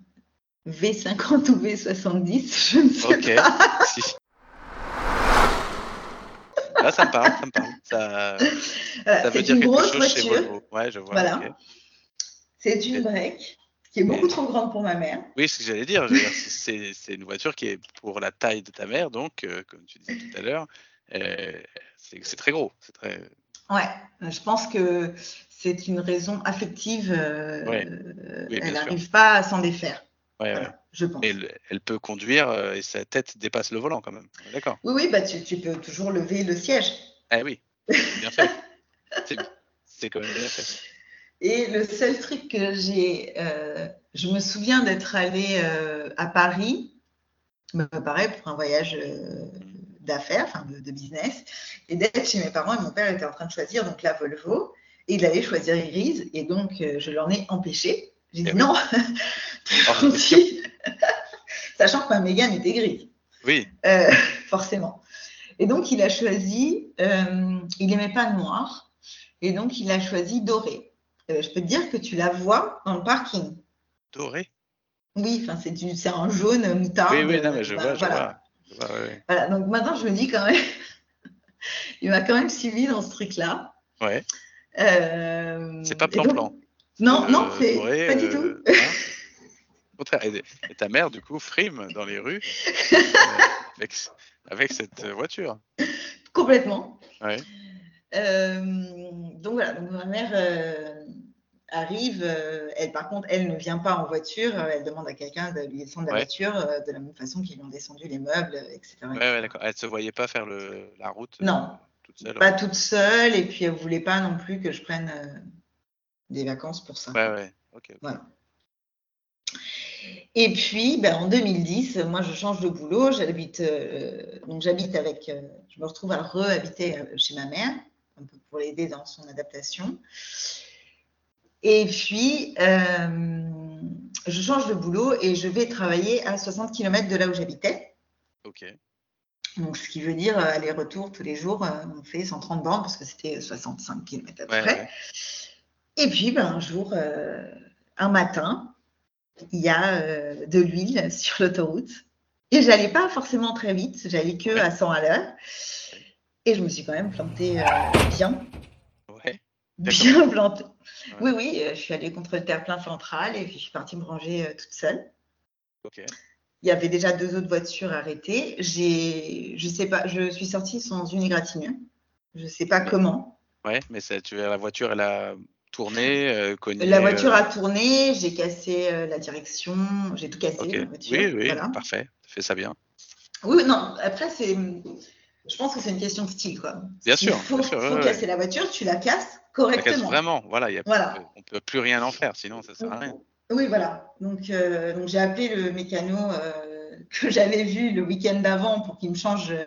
V50 ou V70, je ne sais pas. Si. Ça me parle, ça me parle. Ça, Voilà, ça veut c'est dire une quelque chez voiture. Volvo. Ouais, je vois. Voilà. C'est une break qui est beaucoup trop grande pour ma mère. Oui, ce que j'allais dire, c'est c'est une voiture qui est pour la taille de ta mère, donc, euh, comme tu disais tout à l'heure, euh, c'est c'est très gros. C'est très. Ouais, je pense que c'est une raison affective. euh, Ouais. euh, Oui, bien elle n'arrive pas à s'en défaire. Ouais, ouais. Voilà, je pense. Et elle, elle peut conduire euh, et sa tête dépasse le volant quand même. D'accord. Oui, oui, bah tu, tu peux toujours lever le siège. Eh oui, bien fait. C'est- quand même bien fait. Et le seul truc que j'ai, euh, je me souviens d'être allée euh, à Paris, bah, pareil pour un voyage d'affaires, enfin de, de business, et d'être chez mes parents et mon père était en train de choisir donc la Volvo et il allait choisir Iris et donc je l'en ai empêché. J'ai dit Eh oui. non, question. gentil. sachant que ma Mégane était grise. Oui, Euh, forcément. Et donc, il a choisi, euh, il n'aimait pas le noir, et donc il a choisi doré. Euh, je peux te dire que tu la vois dans le parking. doré? Oui, c'est un jaune moutarde. Oui, oui, non, mais je Bah, vois, je voilà. vois. Je vois, ouais, ouais. Voilà, donc maintenant, je me dis quand même, il m'a quand même suivi dans ce truc-là. Ouais. C'est pas plan-plan. Non, Euh, non, c'est doré, pas du euh, tout. hein. Au contraire. Et, ta mère, du coup, frime dans les rues euh, avec, avec cette voiture. Complètement. Ouais. Euh, donc voilà, donc ma mère euh, arrive, euh, elle par contre, elle ne vient pas en voiture, euh, elle demande à quelqu'un de lui descendre la voiture euh, de la même façon qu'ils lui ont descendu les meubles, euh, etc. Ouais, ouais, d'accord. Elle ne se voyait pas faire le, la route euh, Non. toute seule. Pas toute seule, et puis elle voulait pas non plus que je prenne euh, des vacances pour ça. Ouais, ouais. Ok. Et puis, ben, en 2010, moi, je change de boulot. J'habite, euh, donc j'habite avec, euh, je me retrouve à re-habiter euh, chez ma mère, un peu pour l'aider dans son adaptation. Et puis, euh, je change de boulot et je vais travailler à 60 km de là où j'habitais. Ok. Donc, ce qui veut dire aller-retour tous les jours, on fait 130 bornes parce que c'était 65 km à peu Ouais, près. ouais. Et puis, ben, un jour, euh, un matin, il y a euh, de l'huile sur l'autoroute. Et j'allais pas forcément très vite, j'allais que à 100 à l'heure. Et je me suis quand même plantée euh, bien, Ouais. bien plantée. Ouais. Oui, oui, je suis allée contre le terre-plein central et puis je suis partie me ranger toute seule. Ok. Il y avait déjà deux autres voitures arrêtées. J'ai, je sais pas, je suis sortie sans une égratignure. Je sais pas comment. Ouais, mais tu la voiture, elle a tourné, euh, cogné. La voiture euh, a tourné, j'ai cassé euh, la direction, j'ai tout cassé. La voiture, Oui, oui, voilà. parfait. Fais ça bien. Oui, non, après, c'est. Je pense que c'est une question de style, quoi. Bien sûr, faut, bien sûr, faut ouais, casser la voiture, tu la casses Ça casse correctement. vraiment. Voilà, il y a, Voilà. on peut plus rien en faire, sinon ça sert à rien. Oui, voilà. Donc, euh, donc j'ai appelé le mécano que j'avais vu le week-end d'avant pour qu'il me change. euh,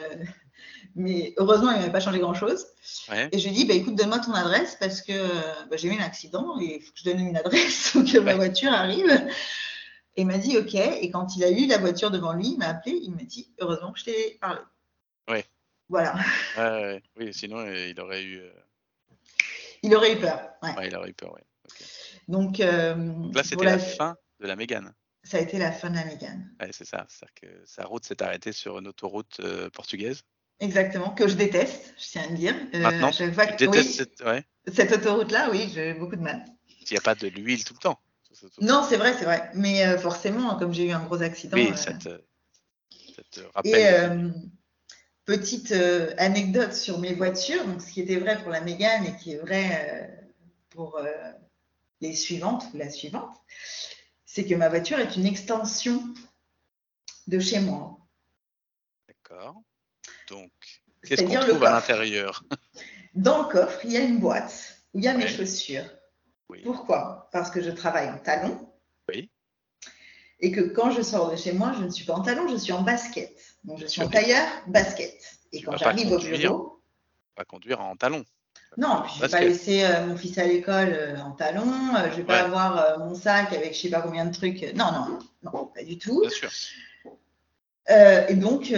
mais heureusement, il ne m'avait pas changé grand-chose. Ouais. Et je lui ai dit, bah, écoute, donne-moi ton adresse parce que euh, bah, j'ai eu un accident et il faut que je donne une adresse pour que ma voiture arrive. Et il m'a dit, OK. Et quand il a eu la voiture devant lui, il m'a appelé, il m'a dit, heureusement que je t'ai parlé. Ouais. Voilà. Oui, sinon euh, il aurait eu, euh, Il aurait eu peur. Ouais. ouais, il aurait eu peur. Ok. Donc, Donc là, c'était voilà. la fin de la Mégane. Ça a été la fin de la Mégane. Ouais, c'est ça. C'est-à-dire que sa route s'est arrêtée sur une autoroute euh, portugaise. Exactement, que je déteste, je tiens à le dire. Euh, Maintenant, je vois que- détestes oui, cette... Ouais. cette autoroute-là, oui, j'ai beaucoup de mal. Il n'y a pas de l'huile tout le temps. Non, c'est vrai, c'est vrai. Mais euh, forcément, comme j'ai eu un gros accident. Oui, ça te, ça te rappelle. Et petite anecdote sur mes voitures, donc ce qui était vrai pour la Mégane et qui est vrai pour les suivantes ou la suivante, c'est que ma voiture est une extension de chez moi. D'accord. Donc, qu'est-ce qu'on trouve à l'intérieur? Dans le coffre, il y a une boîte où il y a mes chaussures. Oui. Pourquoi? Parce que je travaille en talons. Oui. Et que quand je sors de chez moi, je ne suis pas en talons, je suis en basket. Donc je suis en tailleur, basket. Et Tu quand j'arrive au bureau, Pas conduire en talons. Non, je ne vais pas laisser euh, mon fils à l'école euh, en talons, euh, je ne vais pas Ouais. avoir mon sac avec je ne sais pas combien de trucs. Non, non, non, pas du tout. Bien sûr. Et donc,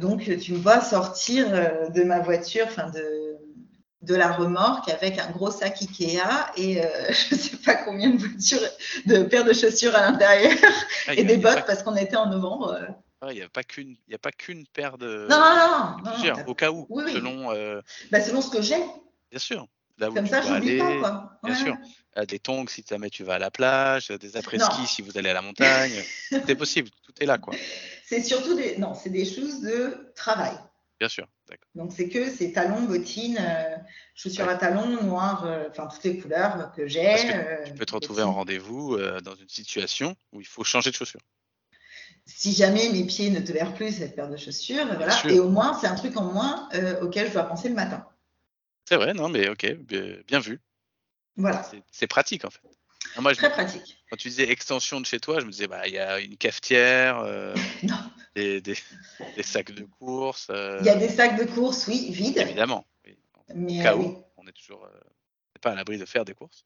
donc, tu me vois sortir de ma voiture, enfin de, de la remorque avec un gros sac Ikea et je ne sais pas combien de voitures, de paires de chaussures à l'intérieur et des bottes parce qu'on était en novembre. Il n'y a pas qu'une, il y a pas qu'une paire de. Non, non, non, non, non, plusieurs, non, au cas où, Oui, oui. selon, euh, Bah, selon ce que j'ai, bien sûr, là où comme tu ça, j'oublie aller, pas. Quoi. bien sûr. euh, des tongs si jamais tu vas à la plage, des après-ski si vous allez à la montagne, tout est possible, tout est là, quoi. C'est surtout des, non, c'est des choses de travail. Bien sûr. Donc, c'est que ces talons, bottines, euh, chaussures Ouais. à talons, noires, euh, enfin, toutes les couleurs que j'ai. Euh, Tu peux te retrouver en rendez-vous dans une situation où il faut changer de chaussures. Si jamais mes pieds ne tolèrent plus cette paire de chaussures, voilà. sûr. Et au moins, c'est un truc en moins euh, auquel je dois penser le matin. C'est vrai, non, mais ok, bien, vu. Voilà, C'est- pratique en fait. Moi, je- très pratique. quand tu disais extension de chez toi, je me disais, bah, il y a une cafetière, euh, des, des- des sacs de course. euh, Il y a des sacs de course, oui, vides, Évidemment. oui. Au mais cas où, oui, on est toujours pas à l'abri de faire des courses.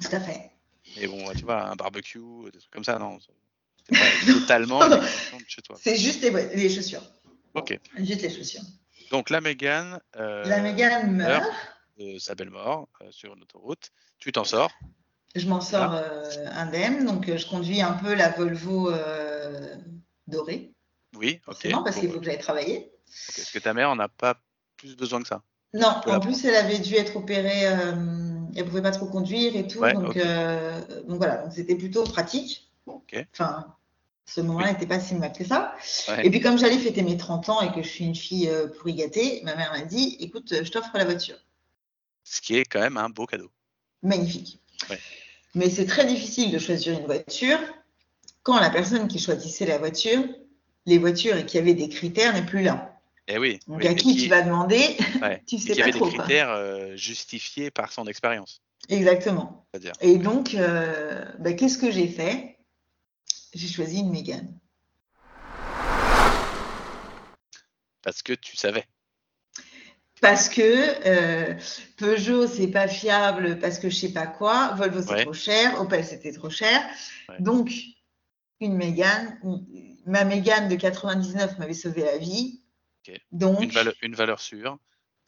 tout à fait. Mais bon, tu vois, un barbecue, des trucs comme ça, non. Pas totalement Non, non. de chez toi. C'est juste les, chaussures. Ok. Juste les chaussures. Donc la Mégane, euh, La Mégane meurt, de sa belle mort euh, sur une autoroute, tu t'en sors? je m'en sors euh, indemne, donc je conduis un peu la Volvo dorée, Oui, ok. forcément, parce qu'il faut que j'aille travailler. ok. Est-ce que ta mère en a pas plus besoin que ça Non, en plus, elle avait dû être opérée, euh, elle pouvait pas trop conduire et tout, Ouais, donc, voilà, donc c'était plutôt pratique. Ok. Enfin, ce moment-là n'était pas si mal que ça. Ouais. Et puis comme j'allais fêter mes 30 ans et que je suis une fille euh, pourri gâtée, ma mère m'a dit, écoute, je t'offre la voiture. Ce qui est quand même un beau cadeau. Magnifique. Ouais. Mais c'est très difficile de choisir une voiture quand la personne qui choisissait la voiture, les voitures et qui avait des critères n'est plus là. Eh oui. Donc oui, à et qui tu vas demander ouais, Tu et sais qui pas avait trop. des critères euh, justifiés par son expérience. Exactement. Et donc, euh, bah, qu'est-ce que j'ai fait? J'ai choisi une Mégane. Parce que tu savais. Parce que euh, Peugeot, c'est pas fiable, parce que je sais pas quoi. Volvo, c'est Ouais. trop cher. Opel, c'était trop cher. Ouais. Donc, une Mégane, ma Mégane de 99 m'avait sauvé la vie. Donc, Une valeur, une valeur sûre.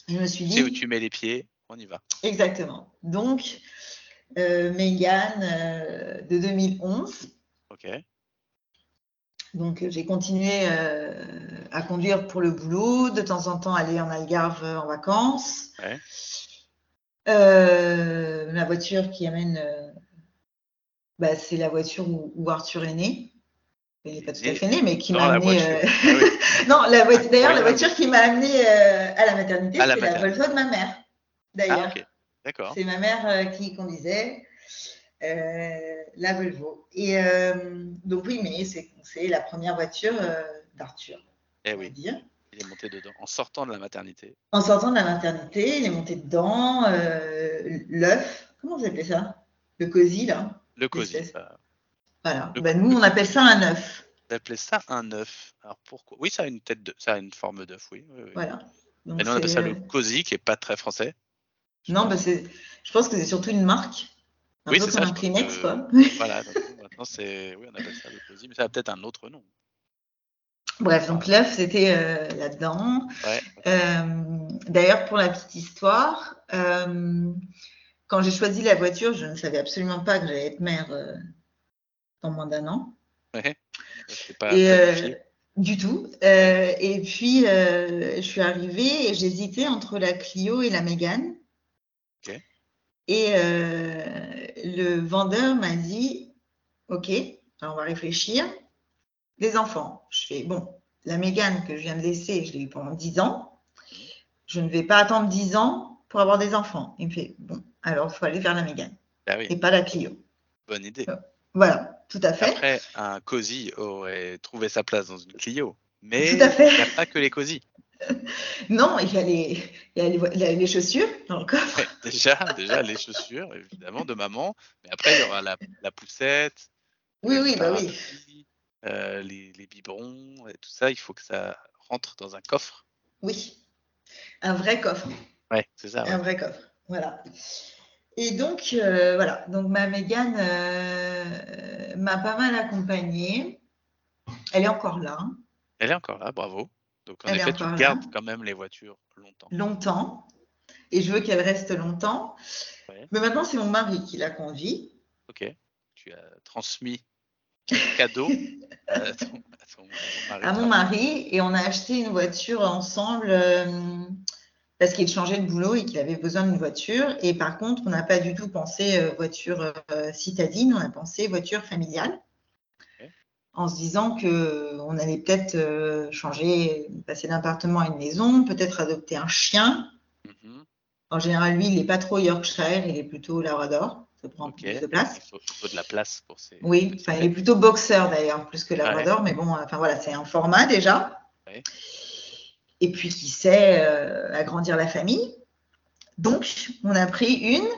je me suis Tu sais où dit, tu mets les pieds, on y va. exactement. Donc, euh, Mégane euh, de 2011. Ok. Donc, euh, j'ai continué euh, à conduire pour le boulot, de temps en temps aller en Algarve euh, en vacances. Ouais. Euh, la voiture qui amène, euh, bah, c'est la voiture où, où Arthur est né. Il n'est pas tout à fait né, mais qui m'a amené. Ah oui. non. D'ailleurs, la voiture qui m'a amené à la maternité, c'est la. Volvo de ma mère. D'ailleurs, Ah. D'accord. c'est ma mère qui conduisait la Volvo. Et euh, donc oui, mais c'est la première voiture euh, d'Arthur, Eh oui, dire. il est monté dedans en sortant de la maternité. En sortant de la maternité, il est monté dedans, euh, l'œuf, comment vous appelez ça? Le cosy, là. Le cosy. Euh, Voilà. Le- Bah, nous, on appelle ça un œuf. Vous appelez ça un œuf. Alors pourquoi? Oui, ça a une tête de, ça a une forme d'œuf, oui. oui, oui. Voilà. Donc, Et nous on appelle ça euh, le cosy, qui est pas très français. Non, bah, je pense que c'est surtout une marque. Un Oui, peu comme ça, un Kleenex, que- quoi. Voilà. donc, maintenant c'est, oui, on appelle ça le cosy, mais ça a peut-être un autre nom. Bref, donc l'œuf, c'était euh, là-dedans. Ouais. Euh, D'ailleurs, pour la petite histoire, euh, quand j'ai choisi la voiture, je ne savais absolument pas que j'allais être mère euh, dans moins d'un an. Ouais. Pas Et, euh, du tout. Euh, et puis, euh, je suis arrivée et j'hésitais entre la Clio et la Mégane. Ok. Et euh, le vendeur m'a dit, OK, alors on va réfléchir. Les enfants, je fais, bon, la Mégane que je viens de laisser, je l'ai eu pendant 10 ans. Je ne vais pas attendre 10 ans pour avoir des enfants. Il me fait, bon, alors il faut aller vers la Mégane Bah oui, et pas la Clio. bonne idée. Voilà, tout à fait. Après, un cosy aurait trouvé sa place dans une Clio. Mais il n'y a pas que les cosy. Non, il y a les, il y a les, les chaussures dans le coffre. Ouais, déjà, déjà, les chaussures, évidemment, de maman. Mais après, il y aura la, la poussette, Oui, oui, bah oui. euh, les, les biberons, et tout ça. Il faut que ça rentre dans un coffre. Oui, un vrai coffre, Ouais, c'est ça. ouais. un vrai coffre. Voilà. Et donc, euh, voilà. Donc, ma Mégane euh, m'a pas mal accompagnée. Elle est encore là, hein, Elle est encore là, bravo. Donc, en Elle est effet, tu là. gardes quand même les voitures longtemps. longtemps. Et je veux qu'elle reste longtemps. Ouais. Mais maintenant, c'est mon mari qui la conduit. Ok. Tu as transmis un cadeau à ton, à ton- à ton mari. à mon mari et on a acheté une voiture ensemble euh, parce qu'il changeait de boulot et qu'il avait besoin d'une voiture. Et par contre, on n'a pas du tout pensé euh, voiture euh, citadine, on a pensé voiture familiale. En se disant que on allait peut-être euh, changer, passer d'appartement à une maison, peut-être adopter un chien. Mhm. En général, lui, il n'est pas trop Yorkshire, il est plutôt Labrador. Ça prend Ok. plus de place. Il faut, il faut de la place pour ces. Oui, enfin, il est plutôt boxeur d'ailleurs, plus que Labrador, mais bon, enfin voilà, c'est un format déjà. Ouais. Et puis qui sait euh, agrandir la famille. Donc, on a pris une.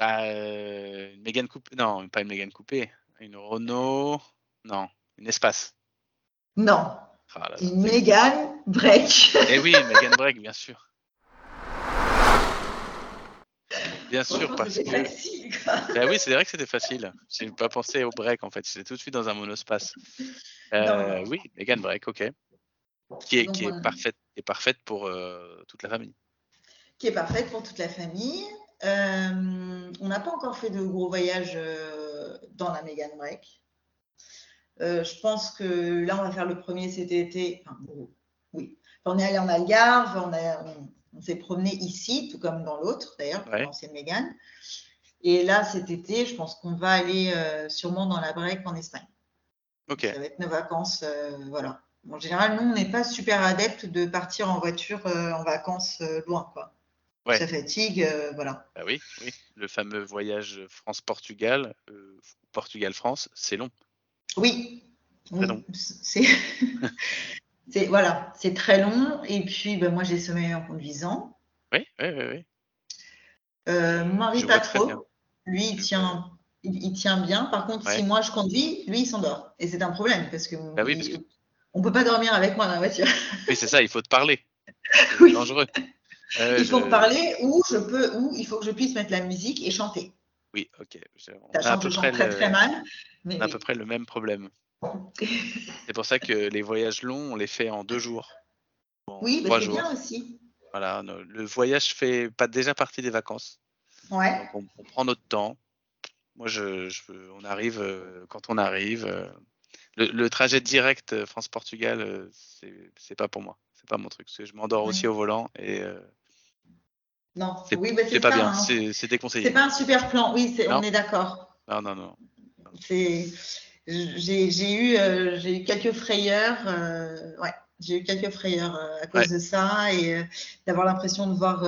Bah, euh, une Mégane coupée. Non, pas une Mégane coupée. Une Renault. Non, une Espace. Non, Ah là une Mégane break. Eh oui, Mégane Break, bien sûr. Bien sûr, parce C'est que. facile, quoi. Bah oui, c'est vrai que c'était facile. J'ai pas pensé au break en fait. J'étais tout de suite dans un monospace. Euh, Non. oui, Mégane Break, ok. Qui est, Donc, qui est parfaite, est parfaite pour euh, toute la famille. Qui est parfaite pour toute la famille. Euh, on n'a pas encore fait de gros voyages euh, dans la Mégane break. Euh, je pense que là, on va faire le premier cet été. Enfin, oui. On est allé en Algarve, on, a- on- on s'est promené ici, tout comme dans l'autre d'ailleurs, Ouais. l'ancienne Mégane. Et là, cet été, je pense qu'on va aller euh, sûrement dans la break en Espagne. Ok. Ça va être nos vacances, euh, voilà. En général, nous, on n'est pas super adeptes de partir en voiture en vacances loin, quoi. Ouais. Ça fatigue, euh, voilà. Bah oui, oui. Le fameux voyage France-Portugal, euh, Portugal-France, c'est long. Oui, c'est c'est- voilà, c'est très long. Et puis, ben, moi, j'ai sommeil en conduisant. Oui, oui, oui, oui. Euh, mon mari, Je pas trop. Lui, il tient, il, il tient bien. Par contre, Ouais. si moi je conduis, lui, il s'endort. Et c'est un problème parce que, Bah oui, il- parce que- on peut pas dormir avec moi dans la voiture. Oui, c'est ça, il faut te parler. C'est Oui. dangereux. Euh, il faut je- me parler ou je peux, ou il faut que je puisse mettre la musique et chanter. Oui, ok. On a à peu près très le- très mal. Mais on a à peu près le même problème. C'est pour ça que les voyages longs, on les fait en deux jours. En oui, bah, trois c'est jours. bien aussi. Voilà, le voyage fait pas déjà partie des vacances. Ouais. Donc on, on prend notre temps. Moi, je, je- on arrive euh, quand on arrive. euh, le, le trajet direct France-Portugal, c'est c'est pas pour moi. C'est pas mon truc. parce que je m'endors Ouais. aussi au volant et euh, Non. c'est Oui, bah, pas ça, bien. hein. C'est c'est déconseillé. C'est pas un super plan. Oui, on est d'accord. Non, non, non. J'ai, eu, euh, j'ai eu quelques frayeurs. euh, ouais, j'ai eu quelques frayeurs euh, à cause Ouais. de ça et d'avoir l'impression de voir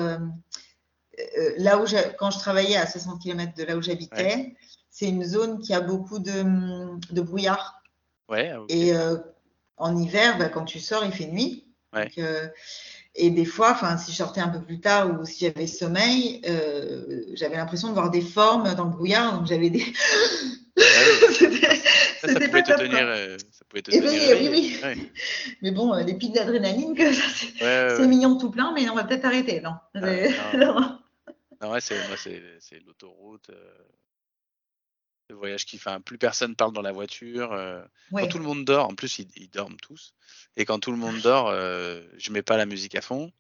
là où quand je travaillais à 60 km de là où j'habitais, c'est une zone qui a beaucoup de, de brouillard. Ouais. Et en hiver, bah, quand tu sors, il fait nuit. Ouais. Donc, et des fois, enfin, si je sortais un peu plus tard ou si j'avais sommeil, euh, j'avais l'impression de voir des formes dans le brouillard. Donc j'avais des. Ah Ça, pouvait top, tenir, euh, ça pouvait te Éveillé, tenir oui, éveillé. oui. Ouais. Mais bon, euh, les pics d'adrénaline, c'est Ouais, ouais, mignon tout plein, mais on va peut-être arrêter. Non? C'est- non. C'est l'autoroute. Le voyage qui fait. Plus personne parle dans la voiture. euh, Ouais. Quand tout le monde dort, en plus ils, ils dorment tous. Et quand tout le monde dort, euh, je mets pas la musique à fond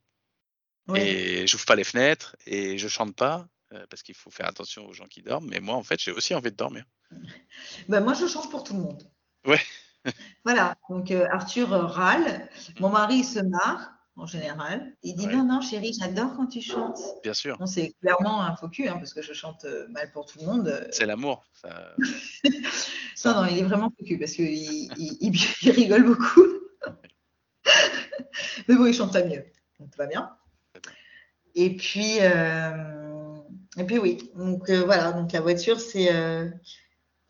Ouais. et j'ouvre pas les fenêtres et je chante pas euh, parce qu'il faut faire attention aux gens qui dorment. Mais moi, en fait, j'ai aussi envie de dormir. Ben, moi, je change pour tout le monde. Ouais. voilà. Donc, euh, Arthur râle. Mon mari se marre, en général. Il dit Ouais. Non, non, chérie, j'adore quand tu chantes. Bien sûr, Bon, c'est clairement un faux cul, hein, parce que je chante euh, mal pour tout le monde. Euh, c'est l'amour. ça- Non, non, il est vraiment faux cul, parce qu'il il, il- il rigole beaucoup. Mais bon, il chante pas mieux. Donc, tout va bien. Et puis, euh, et puis oui. Donc, euh, voilà. Donc, la voiture, c'est. euh,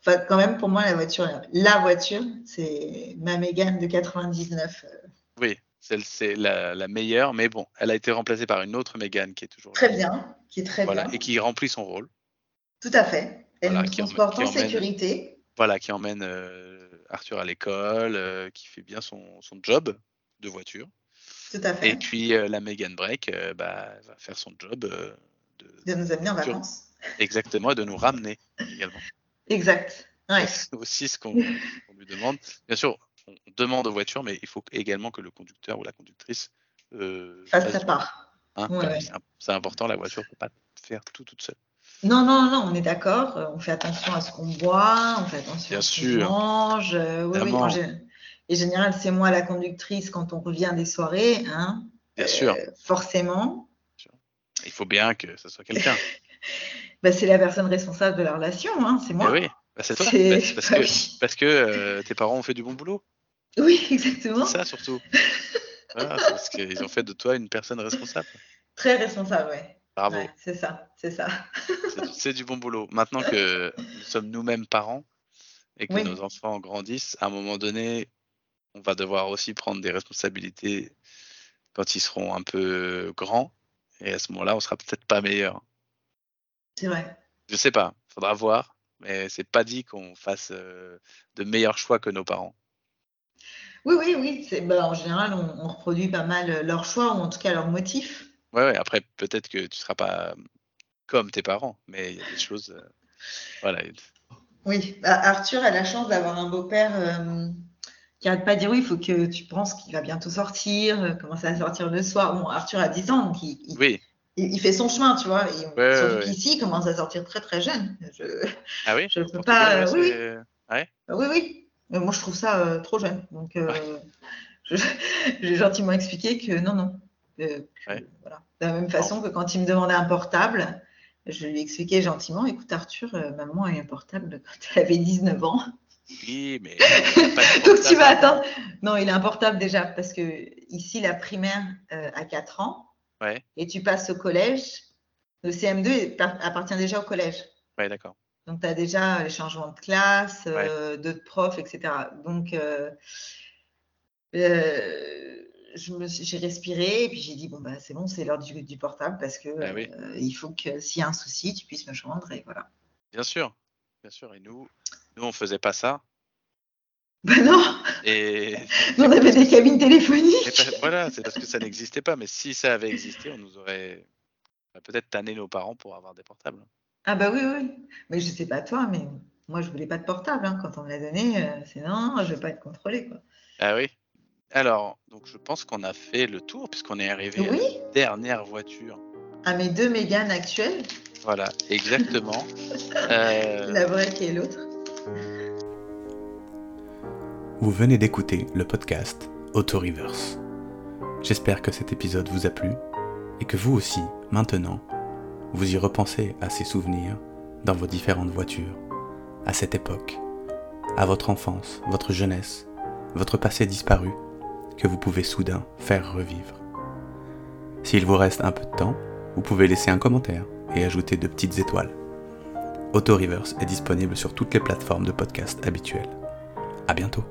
Enfin, quand même, pour moi, la voiture, la voiture, c'est ma Mégane de 99. euh, Oui, celle c'est la, la meilleure, mais bon, elle a été remplacée par une autre Mégane qui est toujours Très là. bien, qui est très Voilà, bien. et qui remplit son rôle. Tout à fait. Elle Voilà, nous transporte en emmène- sécurité. Voilà, qui emmène euh, Arthur à l'école, euh, qui fait bien son, son job de voiture. Tout à fait. Et puis euh, la Mégane Break bah, va faire son job de, De nous amener en Voiture. vacances. exactement et de nous ramener également. Exact. Ouais. C'est aussi ce qu'on lui demande. Bien sûr, on demande aux voitures, mais il faut également que le conducteur ou la conductrice euh, Fasse sa part. hein, Ouais, ouais. c'est imp- C'est important, la voiture ne peut pas faire tout toute seule. Non, non, non, on est d'accord. euh, On fait attention à ce qu'on boit, on fait attention Bien à ce qu'on mange. euh, oui, en général, c'est moi la conductrice quand on revient des soirées. Hein, Bien euh, sûr, Forcément. il faut bien que ce soit quelqu'un. Bah, c'est la personne responsable de la relation. Hein, c'est Eh moi. oui, bah, c'est toi. Bah, parce que, parce que euh, tes parents ont fait du bon boulot. Oui, exactement. C'est ça surtout. Voilà, parce qu'ils ont fait de toi une personne responsable. Très responsable, ouais. Bravo, Ouais, c'est ça, c'est ça. c'est- c'est du bon boulot. Maintenant que nous sommes nous-mêmes parents et que Oui. nos enfants grandissent, à un moment donné, on va devoir aussi prendre des responsabilités quand ils seront un peu grands. Et à ce moment-là, on sera peut-être pas meilleur. C'est vrai. Je sais pas, faudra voir, mais c'est pas dit qu'on fasse euh, de meilleurs choix que nos parents. Oui, oui, oui. bah, en général, on, on reproduit pas mal euh, leurs choix ou en tout cas leurs motifs. Ouais, ouais, après, peut-être que tu seras pas comme tes parents, mais il y a des choses. euh, voilà. Oui, Bah, Arthur a la chance d'avoir un beau-père euh, qui arrête pas de dire oui, il faut que tu penses qu'il va bientôt sortir, euh, commencer à sortir le soir. Bon, Arthur a 10 ans, donc il, il- Oui. il- il fait son chemin, tu vois. Et Ouais, surtout ouais, ouais. qu'ici, il commence à sortir très très jeune. Je- Ah oui? Je peux Portugal, pas, oui, Oui, oui. Mais moi, je trouve ça euh, trop jeune. Donc, euh, j'ai gentiment expliqué que non, non. Euh, que, Ouais. voilà. De la même façon que quand il me demandait un portable, je lui expliquais gentiment écoute, Arthur, euh, maman a eu un portable quand elle avait 19 ans. Oui, mais. Donc, tu vas attendre. Non, il a un portable déjà parce que ici, la primaire euh, a 4 ans Ouais, et tu passes au collège. Le CM2 est- appartient déjà au collège. ouais, d'accord. Donc, tu as déjà les changements de classe, euh, d'autres profs, etc. Donc, euh, euh, j'ai respiré et puis j'ai dit, bon, bah, c'est bon, c'est l'heure du, du portable parce que Ah oui. euh, il faut que s'il y a un souci, tu puisses me joindre et voilà. Bien sûr. Bien sûr. Et nous, nous on faisait pas ça. Ben non, Et, nous, on avait des cabines téléphoniques. pas- voilà, c'est parce que ça n'existait pas. Mais si ça avait existé, on nous aurait bah, peut-être tanné nos parents pour avoir des portables. Ah bah oui, oui. Mais je sais pas toi, mais moi, je voulais pas de portable. hein. Quand on me l'a donné, euh, c'est non, je veux pas être contrôlée. Quoi. Ah oui. Alors, donc je pense qu'on a fait le tour puisqu'on est arrivé à Oui, la dernière voiture. à mes deux Mégane actuelles, Voilà, exactement. Euh, la break et l'autre. Vous venez d'écouter le podcast Auto Reverse. J'espère que cet épisode vous a plu et que vous aussi, maintenant, vous y repensez à ces souvenirs dans vos différentes voitures, à cette époque, à votre enfance, votre jeunesse, votre passé disparu, que vous pouvez soudain faire revivre. S'il vous reste un peu de temps, vous pouvez laisser un commentaire et ajouter de petites étoiles. Auto Reverse est disponible sur toutes les plateformes de podcast habituelles. À bientôt.